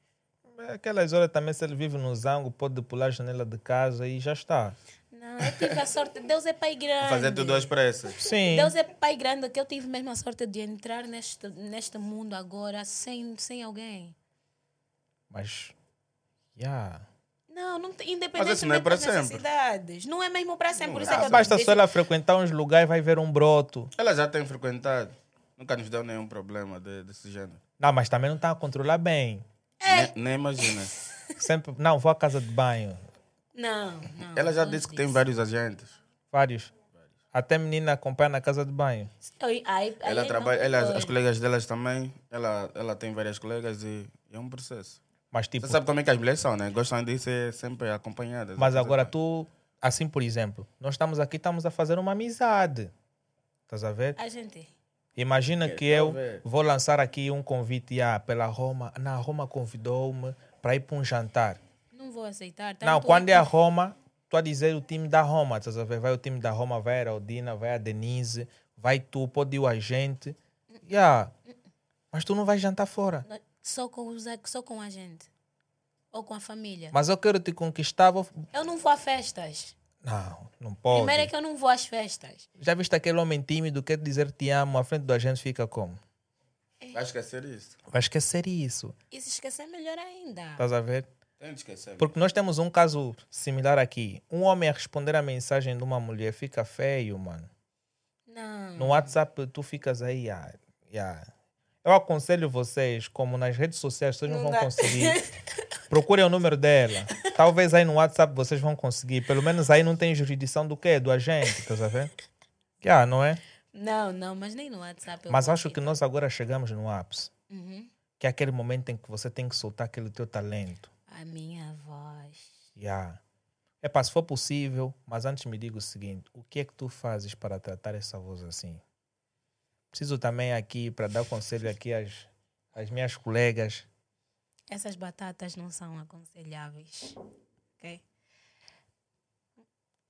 Aquelas horas também, se ele vive no zango, pode pular a janela de casa e já está. Não, eu tive a sorte. Deus é pai [LAUGHS] grande. Fazer tudo às pressas. Sim. Deus é pai grande que eu tive mesmo a sorte de entrar neste, neste mundo agora sem, sem alguém. Mas, yeah. Não, não Mas independentemente isso não é para das sempre. necessidades. Não é mesmo para sempre. Por isso é que eu basta só ela frequentar uns lugares e vai ver um broto. Ela já tem frequentado. Nunca nos deu nenhum problema de- desse gênero. Não, mas também não está a controlar bem. É. Nem, nem imagina. [LAUGHS] Sempre, não, vou à casa de banho. Não, não. Ela já não disse que tem vários agentes. Vários. Até menina acompanha na casa de banho. Aí- aí Ela não trabalha, ela, as colegas delas também. Ela, ela tem várias colegas e é um processo. Mas tipo, Você sabe como é que as mulheres são, né? Gostam de ser sempre acompanhadas. mas agora tu, assim por exemplo, nós estamos aqui, estamos a fazer uma amizade. Estás a ver? A gente. Imagina que a eu ver. vou lançar aqui um convite ah, pela Roma. Na Roma convidou-me para ir para um jantar. Não vou aceitar. Não, tanto quando é a Roma, estou a dizer o time da Roma. Estás a ver? Vai o time da Roma, vai a Heraldina, vai a Denise, vai tu, pode ir o agente. Yeah. Mas tu não vais jantar fora. que- Só com, os, só com a gente. Ou com a família. Mas eu quero te conquistar. Vou... Eu não vou a festas. Não, não pode. Primeiro é que eu não vou às festas. Já viste aquele homem tímido que quer dizer te amo, à frente do agente fica como? Vai esquecer isso. Vai esquecer isso. E se esquecer, é melhor ainda. Estás a ver? Tem de esquecer. Porque nós temos um caso similar aqui. Um homem a responder a mensagem de uma mulher fica feio, mano. Não. No WhatsApp tu ficas aí, ah, yeah. Eu aconselho vocês, como nas redes sociais vocês não, Não vão dá. conseguir. [LAUGHS] Procurem o número dela. Talvez aí no WhatsApp vocês vão conseguir. Pelo menos aí não tem jurisdição do quê? Do agente, estás a ver? Yeah, não é? Não, não, mas nem no WhatsApp. Mas acho que nós agora chegamos no ápice. Uhum. Que que é aquele momento em que você tem que soltar aquele teu talento. A minha voz. Yeah. É para se for possível, mas antes me diga o seguinte: o que é que tu fazes para tratar essa voz assim? Preciso também aqui para dar conselho aqui às, às minhas colegas. Essas batatas não são aconselháveis. Ok?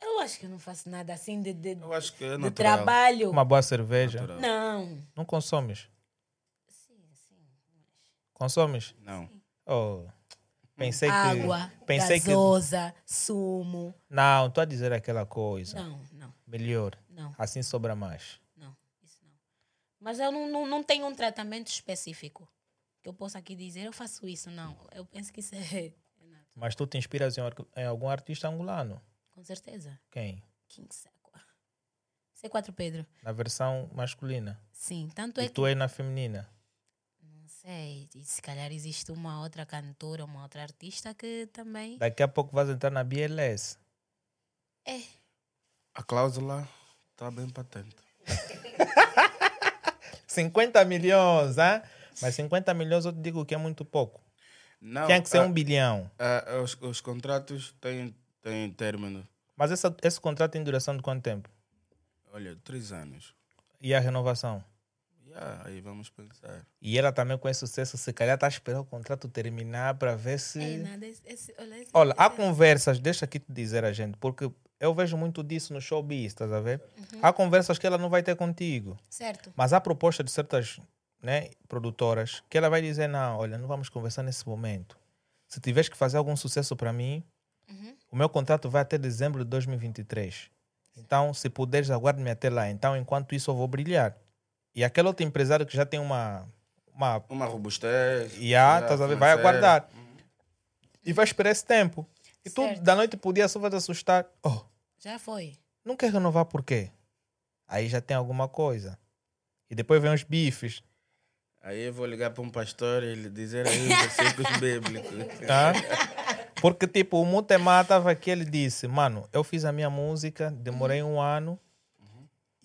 Eu acho que eu não faço nada assim de, de, Eu acho que é de trabalho. Uma boa cerveja. Natural. Não. Não consomes? Sim, sim. Consomes? Não. Oh, pensei que. Água, pensei que. gasosa, sumo. Não, estou a dizer aquela coisa. Não, não, Melhor. não, Assim sobra mais. não. Isso não. Mas eu não, não, não tenho um tratamento específico que eu possa aqui dizer, eu faço isso. Não. Eu penso que isso é. é. Mas tu te inspiras em, em algum artista angolano? Com certeza. Quem? King Sequa. C4 Pedro. Na versão masculina. Sim, tanto é E que. tu é na feminina. Não sei. E se calhar existe uma outra cantora, uma outra artista que também. Daqui a pouco vais entrar na BLS. É. A cláusula está bem patente. [LAUGHS] 50 milhões, hein? Mas 50 milhões eu te digo que é muito pouco. Não, Tinha que ser ah, um bilhão. ah, os, os contratos têm, têm término. Mas essa, esse contrato tem duração de quanto tempo? Olha, três anos. E a renovação? Yeah, aí vamos pensar. E ela também com esse sucesso, se calhar está esperando o contrato terminar para ver se. É nada. Esse, olha, esse- Olha, há conversas, deixa aqui te dizer a gente, porque eu vejo muito disso no showbiz, estás a ver? Há conversas que ela não vai ter contigo, Certo. mas há proposta de certas né, produtoras que ela vai dizer: não, olha, não vamos conversar nesse momento. Se tiveres que fazer algum sucesso para mim, Uhum. o meu contrato vai até dezembro de 2023. Então, se puderes, aguarde-me até lá. Então, enquanto isso, eu vou brilhar. E aquele outro empresário que já tem uma. uma Uma robustez. e ah, yeah, ver, vai aguardar. E vai esperar esse tempo. E tu, Certo. da noite pro dia, só vai te assustar. Oh, Já foi. não quer renovar por quê? Aí já tem alguma coisa. E depois vem os bifes. Aí eu vou ligar para um pastor e ele dizer aí os versículos [LAUGHS] bíblicos. Tá? Porque, tipo, o Mutemá estava aqui, ele disse, mano, eu fiz a minha música, demorei um ano,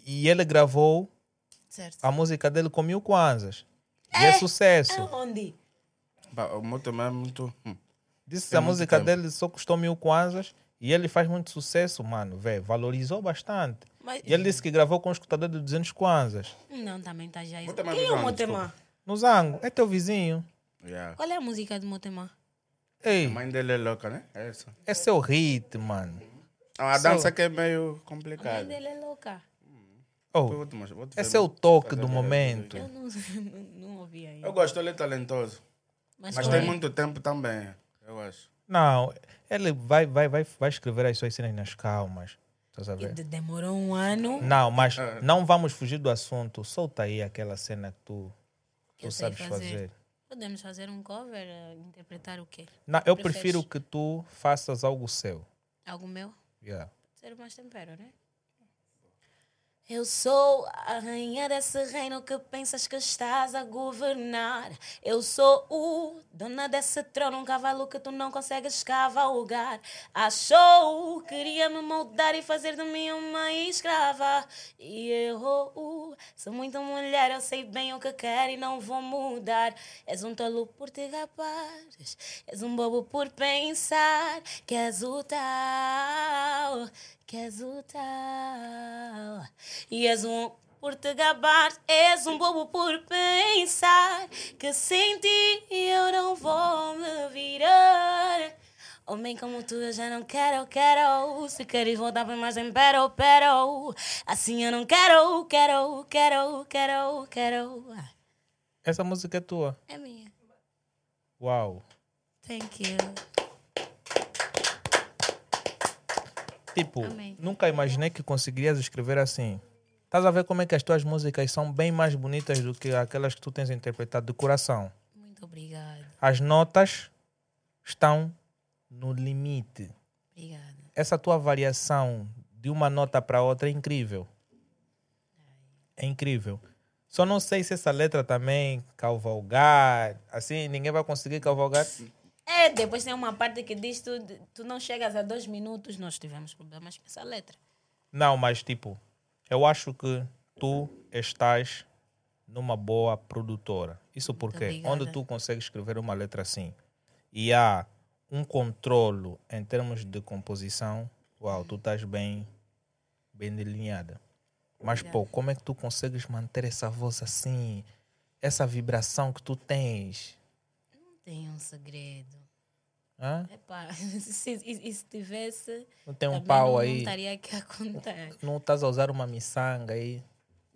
e ele gravou Certo. a música dele com mil kwanzas. E é sucesso. Aonde? Pá, O também é muito. hum. Disse que É a muito música tempo. dele só custou mil kwanzas e ele faz muito sucesso, mano, velho. Valorizou bastante. Mas, E ele disse que gravou com um escutador de 200 kwanzas. Não, também está já. Quem é o anos, Motema? No Zango, é teu vizinho. Yeah. Qual é a música do Motema? A Ei, mãe dele é louca, né? É essa. é seu hit, mano. Ah, a dança que é meio A mãe complicada. dele é louca. Oh, Vou te mostrar, vou te esse é o toque do momento. Eu não, não, não ouvi ainda. Eu gosto, ele é talentoso. Mas, Mas qual tem é? muito tempo também, eu acho. Não, ele vai, vai, vai, vai escrever as suas cenas nas calmas. Estás a E ver? de- Demorou um ano. Não, mas Ah. [LAUGHS] não vamos fugir do assunto. Solta aí aquela cena que tu, tu Eu sei sabes fazer. fazer. Podemos fazer um cover, eh, interpretar o quê? Não, eu prefiro que tu faças algo seu. Algo meu? Yeah. Ser mais tempero, né? Eu sou a rainha desse reino que pensas que estás a governar. Eu sou o dona desse trono, um cavalo que tu não consegues cavalgar. Achou, queria me moldar e fazer de mim uma escrava. E uh, sou muito mulher, eu sei bem o que quero e não vou mudar. És um tolo por te gabares, és um bobo por pensar que és o tal que és o tal. E és um por te gabar, és um bobo por pensar que sem ti eu não vou me virar. Homem como tu eu já não quero, quero. Se queres voltar para mais pero, pero. Assim eu não quero, quero, quero, quero, quero. Essa música é tua. É minha. Uau. Thank you. Tipo, Amém. nunca imaginei que conseguirias escrever assim. Estás a ver como é que as tuas músicas são bem mais bonitas do que aquelas que tu tens interpretado de coração. Muito obrigada. As notas estão no limite. Obrigada. Essa tua variação de uma nota para outra é incrível. É incrível. Só não sei se essa letra também cavalgar, assim, ninguém vai conseguir cavalgar. É, depois tem uma parte que diz tu, tu não chegas a dois minutos, nós tivemos problemas com essa letra. Não, mas tipo, eu acho que tu estás numa boa produtora. Isso porque onde tu consegues escrever uma letra assim e há um controlo em termos de composição, uau, tu estás bem, bem delineada. Mas, pô, como é que tu consegues manter essa voz assim, essa vibração que tu tens? Não tem um segredo. Hã? Epá, [LAUGHS] se, e se tivesse. Não tem um pau não, aí? Não estaria aqui a contar. Não estás a usar uma miçanga aí?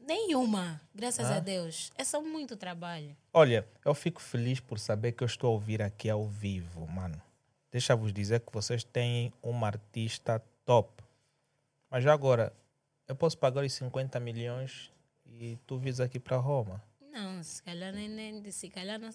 Nenhuma, graças a Deus. É só muito trabalho. Olha, eu fico feliz por saber que eu estou a ouvir aqui ao vivo, mano. Deixa-vos dizer que vocês têm uma artista top. Mas já agora, eu posso pagar os 50 milhões e tu vis aqui para Roma. Não, se calhar nem, nem se calhar não.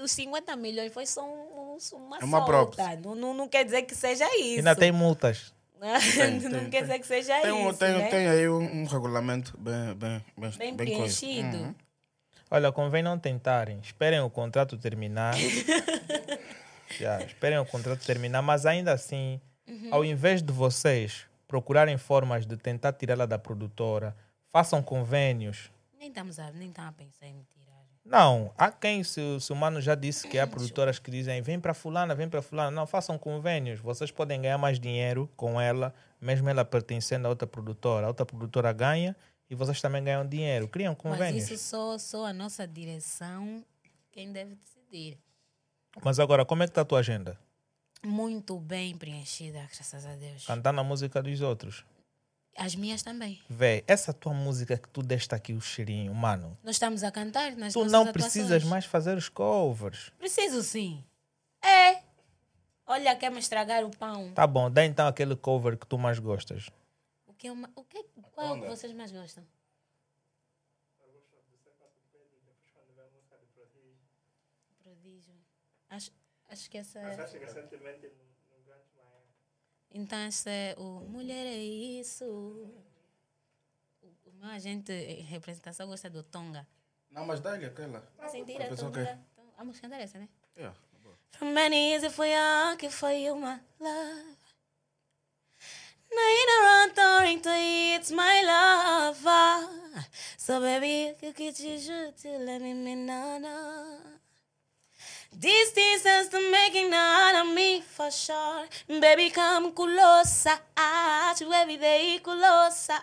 Os 50 milhões foi só um, um- uma É uma solta. Não, não, não quer dizer que seja isso. Ainda tem multas. [LAUGHS] não Tem, quer tem, dizer que seja Tem, isso. tem, né? tem aí um, um regulamento bem, bem, bem, Bem bem preenchido. Uhum. Olha, convém não tentarem. Esperem o contrato terminar. [LAUGHS] Já, esperem o contrato terminar, mas ainda assim, ao invés de vocês procurarem formas de tentar tirá-la da produtora, façam convênios. Nem estamos a, nem estamos a pensar em tirar. Não, há quem, se, o- se o mano já disse que há produtoras que dizem vem para fulana, vem para fulana. Não, façam convênios. Vocês podem ganhar mais dinheiro com ela, mesmo ela pertencendo a outra produtora. A outra produtora ganha e vocês também ganham dinheiro. Criam Mas convênios. isso só, só a nossa direção quem deve decidir. Mas agora, como é que está a tua agenda? Muito bem preenchida, graças a Deus. Cantar na música dos outros. As minhas também. Véi, essa tua música que tu deste aqui o cheirinho, mano. Nós estamos a cantar nas Tu não atuações. precisas mais fazer os covers. Preciso sim. É. Olha, quer me estragar o pão. Tá bom, dá então aquele cover que tu mais gostas. O que é uma, o que, qual é o que vocês mais gostam? Prodígio. Acho, acho que essa é. Então, esse é o Mulher é Isso. O, meu agente em representação gosta do Tonga. Não, mas dá-lhe aquela. Sentir A a Tonga. Então, a música é essa, né? Yeah. From many years foi a que foi uma love. Naina run to it's my lover. So baby, you get you should to let me nana. This distance to making out of me for sure. Baby, come closer. ah, To every day closer.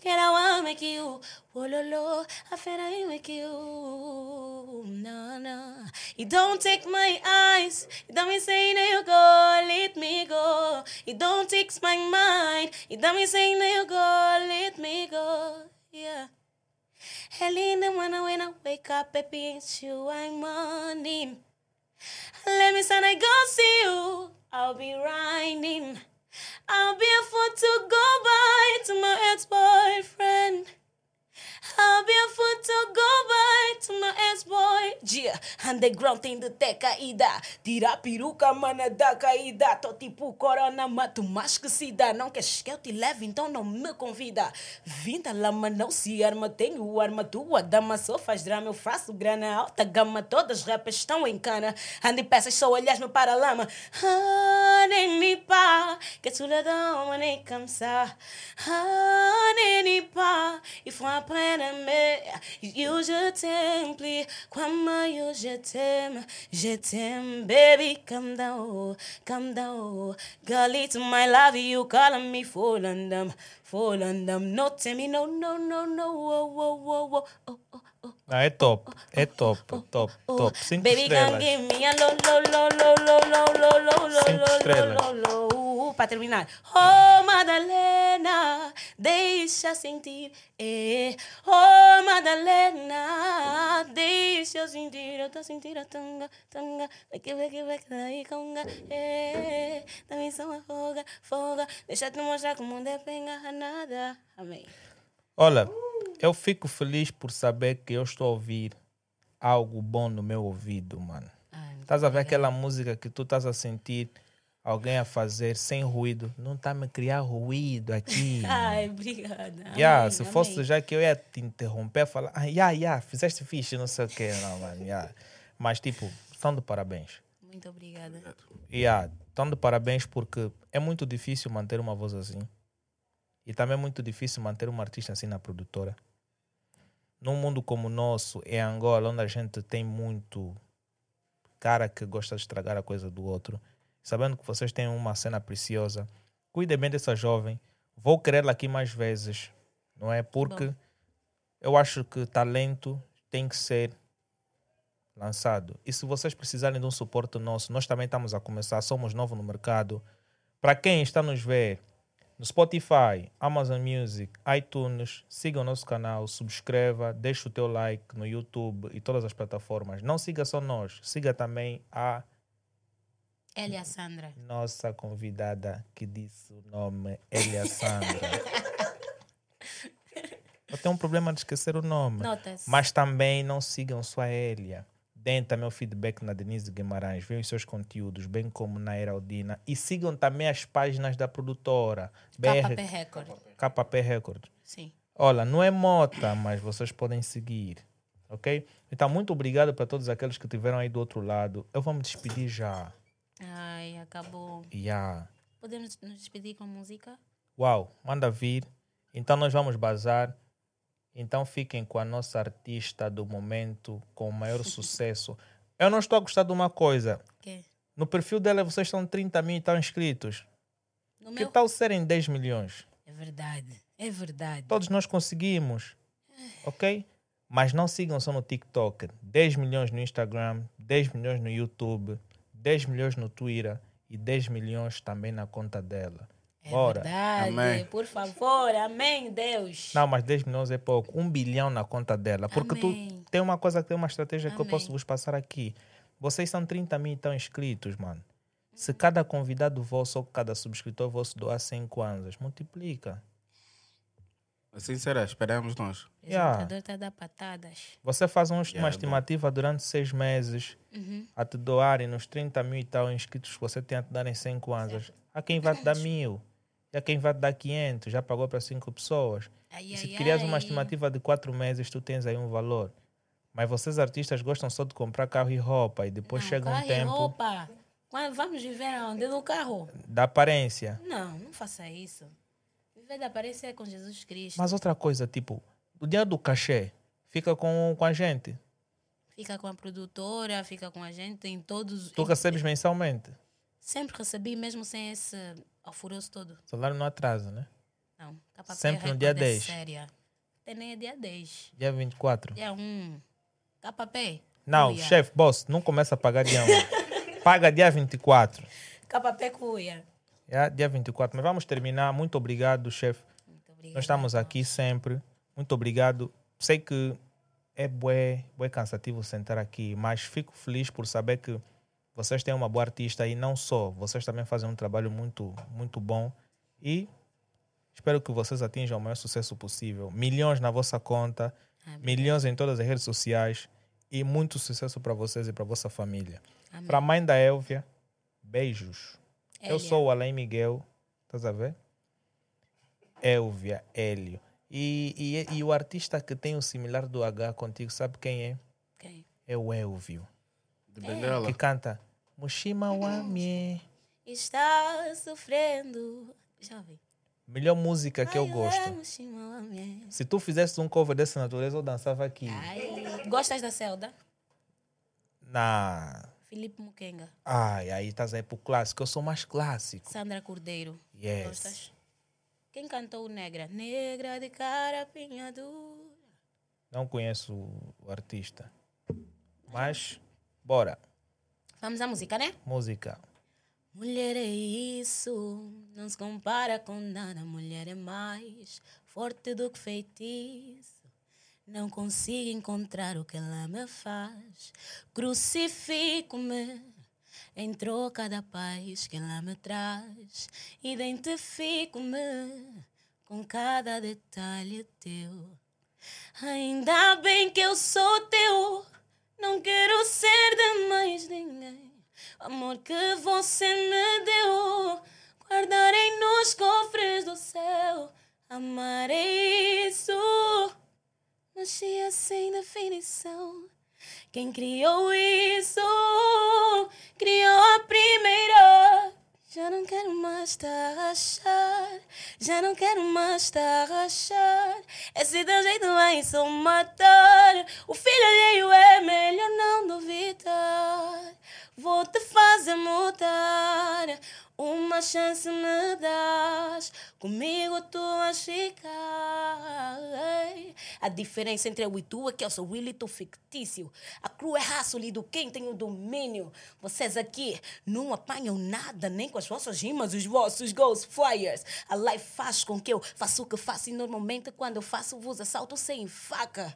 Can I want make you? Wololo, I feel I make you. No, no. You don't take my eyes. You don't me say that you go, let me go. You don't take my mind. You don't me say that you go, let me go. Yeah. Hell in the morning when I wake up, baby, it's you I'm morning. Let me stand I go see you. I'll be riding. I'll be a fool to go by to my ex-boyfriend. I'll be a fool to go by to my ex-boy. Yeah, underground tem de ter caída. Tira peruca, mana da caída. Tô tipo corona, mato mais que se dá. Não queres que eu te leve, então não me convida. Vinda lama, não se arma. Tenho arma, tua dama só faz drama. Eu faço grana, alta gama. Todas as rappers estão em cana. Ando em peças, só olhas-me para a lama. Me pá, que uma nem cansar. Me pá, e foi a pena me. You je t'aime, please. Quama, you je t'aime, je t'aime, baby. Come down, come down. Girl, it's my love, you calling me full and them, full and them. No, tell me, no, no, no, no. Oh, oh, oh, oh, oh. Ah, é top, é oh, top, oh, top, oh, top. Cinco Baby estrelas. Cinco estrelas. Uh, Para terminar. Oh, Madalena, deixa sentir. Eh. Oh, Madalena, deixa sentir. Eu tô sentindo a tanga, tanga. Vai que vai que vai que daí conga. Eh. Também sou a foga, foga. Deixa te mostrar como não é nada. Amém. Olha eu fico feliz por saber que eu estou a ouvir algo bom no meu ouvido, mano. Ai, muito Estás a ver aquela música que tu estás a sentir alguém a fazer sem ruído? Não está a me criar ruído aqui. [LAUGHS] Ai, obrigada. Yeah, Amém, se amém. fosse já que eu ia te interromper, falar, ah, yeah, yeah, fizeste fixe, não sei o quê, não, mano, yeah. Mas, tipo, estão de parabéns. Muito obrigada. Yeah, estão de parabéns porque é muito difícil manter uma voz assim. E também é muito difícil manter uma artista assim na produtora. Num mundo como o nosso, em Angola, onde a gente tem muito cara que gosta de estragar a coisa do outro, sabendo que vocês têm uma cena preciosa, cuidem bem dessa jovem. Vou querê-la aqui mais vezes, não é? Porque eu acho que talento tem que ser lançado. E se vocês precisarem de um suporte nosso, nós também estamos a começar, somos novos no mercado. Para quem está nos ver no Spotify, Amazon Music, iTunes, siga o nosso canal, subscreva, deixe o teu like no YouTube e todas as plataformas. Não siga só nós, siga também a Elia Sandra. nossa convidada que disse o nome Elia Sandra. [LAUGHS] Eu tenho um problema de esquecer o nome. Nota-se. Mas também não sigam só a Elia. Deem também o feedback na Denise Guimarães, vejam os seus conteúdos, bem como na Heraldina. E sigam também as páginas da produtora, KP Record. KP Record. Sim. Olha, não é mota, mas vocês podem seguir, ok? Então, muito obrigado para todos aqueles que estiveram aí do outro lado. Eu vou me despedir já. Ai, acabou. Yeah. Podemos nos despedir com música? Uau, manda vir. Então nós vamos bazar. Então fiquem com a nossa artista do momento, com o maior [LAUGHS] sucesso. Eu não estou a gostar de uma coisa. Que? No perfil dela vocês estão 30 mil e tal inscritos. No Que meu? tal serem 10 milhões? É verdade. É verdade. Todos nós conseguimos. Ok? Mas não sigam só no TikTok. 10 milhões no Instagram, 10 milhões no YouTube, 10 milhões no Twitter e 10 milhões também na conta dela. É Bora. verdade. Amém. Por favor. Amém, Deus. Não, mas 10 milhões é pouco. Um bilhão na conta dela. Porque Amém. tu tem uma coisa, tem uma estratégia que eu Amém. posso vos passar aqui. Vocês são 30 mil e estão inscritos, mano. Se cada convidado vosso ou cada subscritor vosso doar 100 kwanzas, multiplica. Assim será, esperamos nós. O Yeah. está a dar patadas. Você faz um- uma Yeah, estimativa durante seis meses Uhum. a te doarem nos 30 mil e tal inscritos que você tem a te darem 100 kwanzas. A quem vai te dar mil. A quem vai te dar 500. Já pagou para cinco pessoas. Ai, E se ai, crias uma estimativa de quatro meses, tu tens aí um valor. Mas vocês artistas gostam só de comprar carro e roupa e depois Não, chega um carro e tempo roupa. Vamos viver aonde? No carro? da aparência. Não, não faça isso. Viver da aparência é com Jesus Cristo. Mas outra coisa, tipo, o dia do cachê fica com, com a gente. Fica com a produtora, fica com a gente em todos. Tu recebes mensalmente. Sempre recebi, mesmo sem esse alvoroço todo. O salário não atrasa, né? Não, KP Sempre no dia é 10. Séria. Até nem é dia 10. Dia 24. Dia 1. KP. Não, cuia. chefe, boss, não começa a pagar dia 1. Paga dia 24. KP cuia. É, dia 24. Mas vamos terminar. Muito obrigado, chefe. Nós estamos aqui sempre. Muito obrigado. Sei que é bué, bué cansativo sentar aqui, mas fico feliz por saber que vocês têm uma boa artista e não só, vocês também fazem um trabalho muito, muito bom e espero que vocês atinjam o maior sucesso possível. Milhões na vossa conta, Amém. milhões em todas as redes sociais e muito sucesso para vocês e para vossa família. Para a mãe da Elvia, beijos. Eu Elia. sou o Alain Miguel, estás a ver? Elvia, Hélio. E, e, e o artista que tem o similar do H contigo, sabe quem é? Quem? É o Elvio. De Benguela. Que canta Mushima Wamie. Está sofrendo. Jovem. Melhor música que eu gosto. Se tu fizesse um cover dessa natureza, eu dançava aqui. Ai, Gostas da Zelda? Na. Filipe Mukenga. Ai, aí estás aí pro clássico. Eu sou mais clássico. Sandra Cordeiro. Yes. Gostas? Quem cantou Negra? Negra de carapinha dura. Não conheço o artista. Mas, bora. Vamos à música, né? Música. Mulher é isso, não se compara com nada. Mulher é mais forte do que feitiço. Não consigo encontrar o que ela me faz. Crucifico-me em troca da paz que ela me traz. Identifico-me com cada detalhe teu. Ainda bem que eu sou teu. Não quero ser de mais ninguém. O amor que você me deu, guardarei nos cofres do céu. Amar é isso, magia sem definição. Quem criou isso, criou a primeira. Já não quero mais te achar. Já não quero mais estar a. Esse teu jeito vai só matar. O filho alheio é melhor não duvidar. Vou te fazer mudar. Uma chance me das. Comigo tu vais ficar. A diferença entre eu e tu é que eu sou e tu fictício. A cru é raço do quem tem o domínio. Vocês aqui não apanham nada, nem com as vossas rimas, os vossos ghost flyers. A life faz com que eu faça o que faço e normalmente quando eu faço vos assalto sem faca.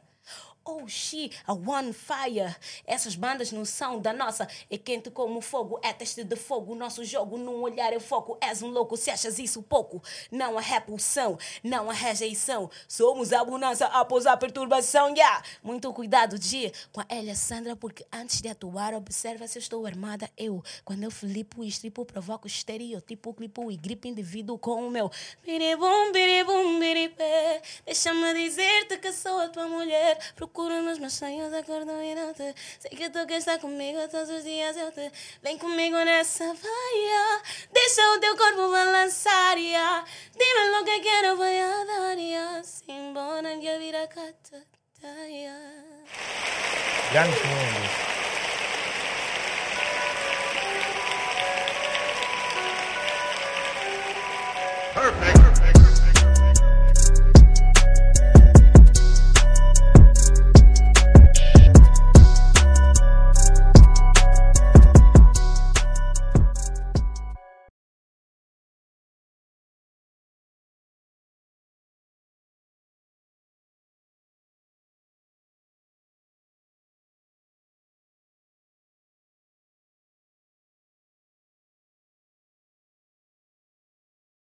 Oh, she, a one fire. Essas bandas não são da nossa. É quente como fogo, é teste de fogo. Nosso jogo num olhar é foco. És um louco se achas isso pouco. Não há repulsão, não há rejeição. Somos a bonança após a perturbação. Yeah. Muito cuidado, G, com a Elia Sandra, porque antes de atuar, observa se eu estou armada. Eu, quando eu flipo e estripo, provoco estereotipo, clipo e gripe indivíduo com o meu. Biribum, biribum, biribé. Deixa-me dizer-te que sou a tua mulher procuro, mas meus sonhos acordo e não te. Sei que tu queres estar comigo todos os dias, eu te. Vem comigo nessa vaia, deixa o teu corpo balançar, yeah. Dime lo que quero, voy a dar, yeah. Sin vira cata, tá, tá, yeah. Grandes mundos. Perfect.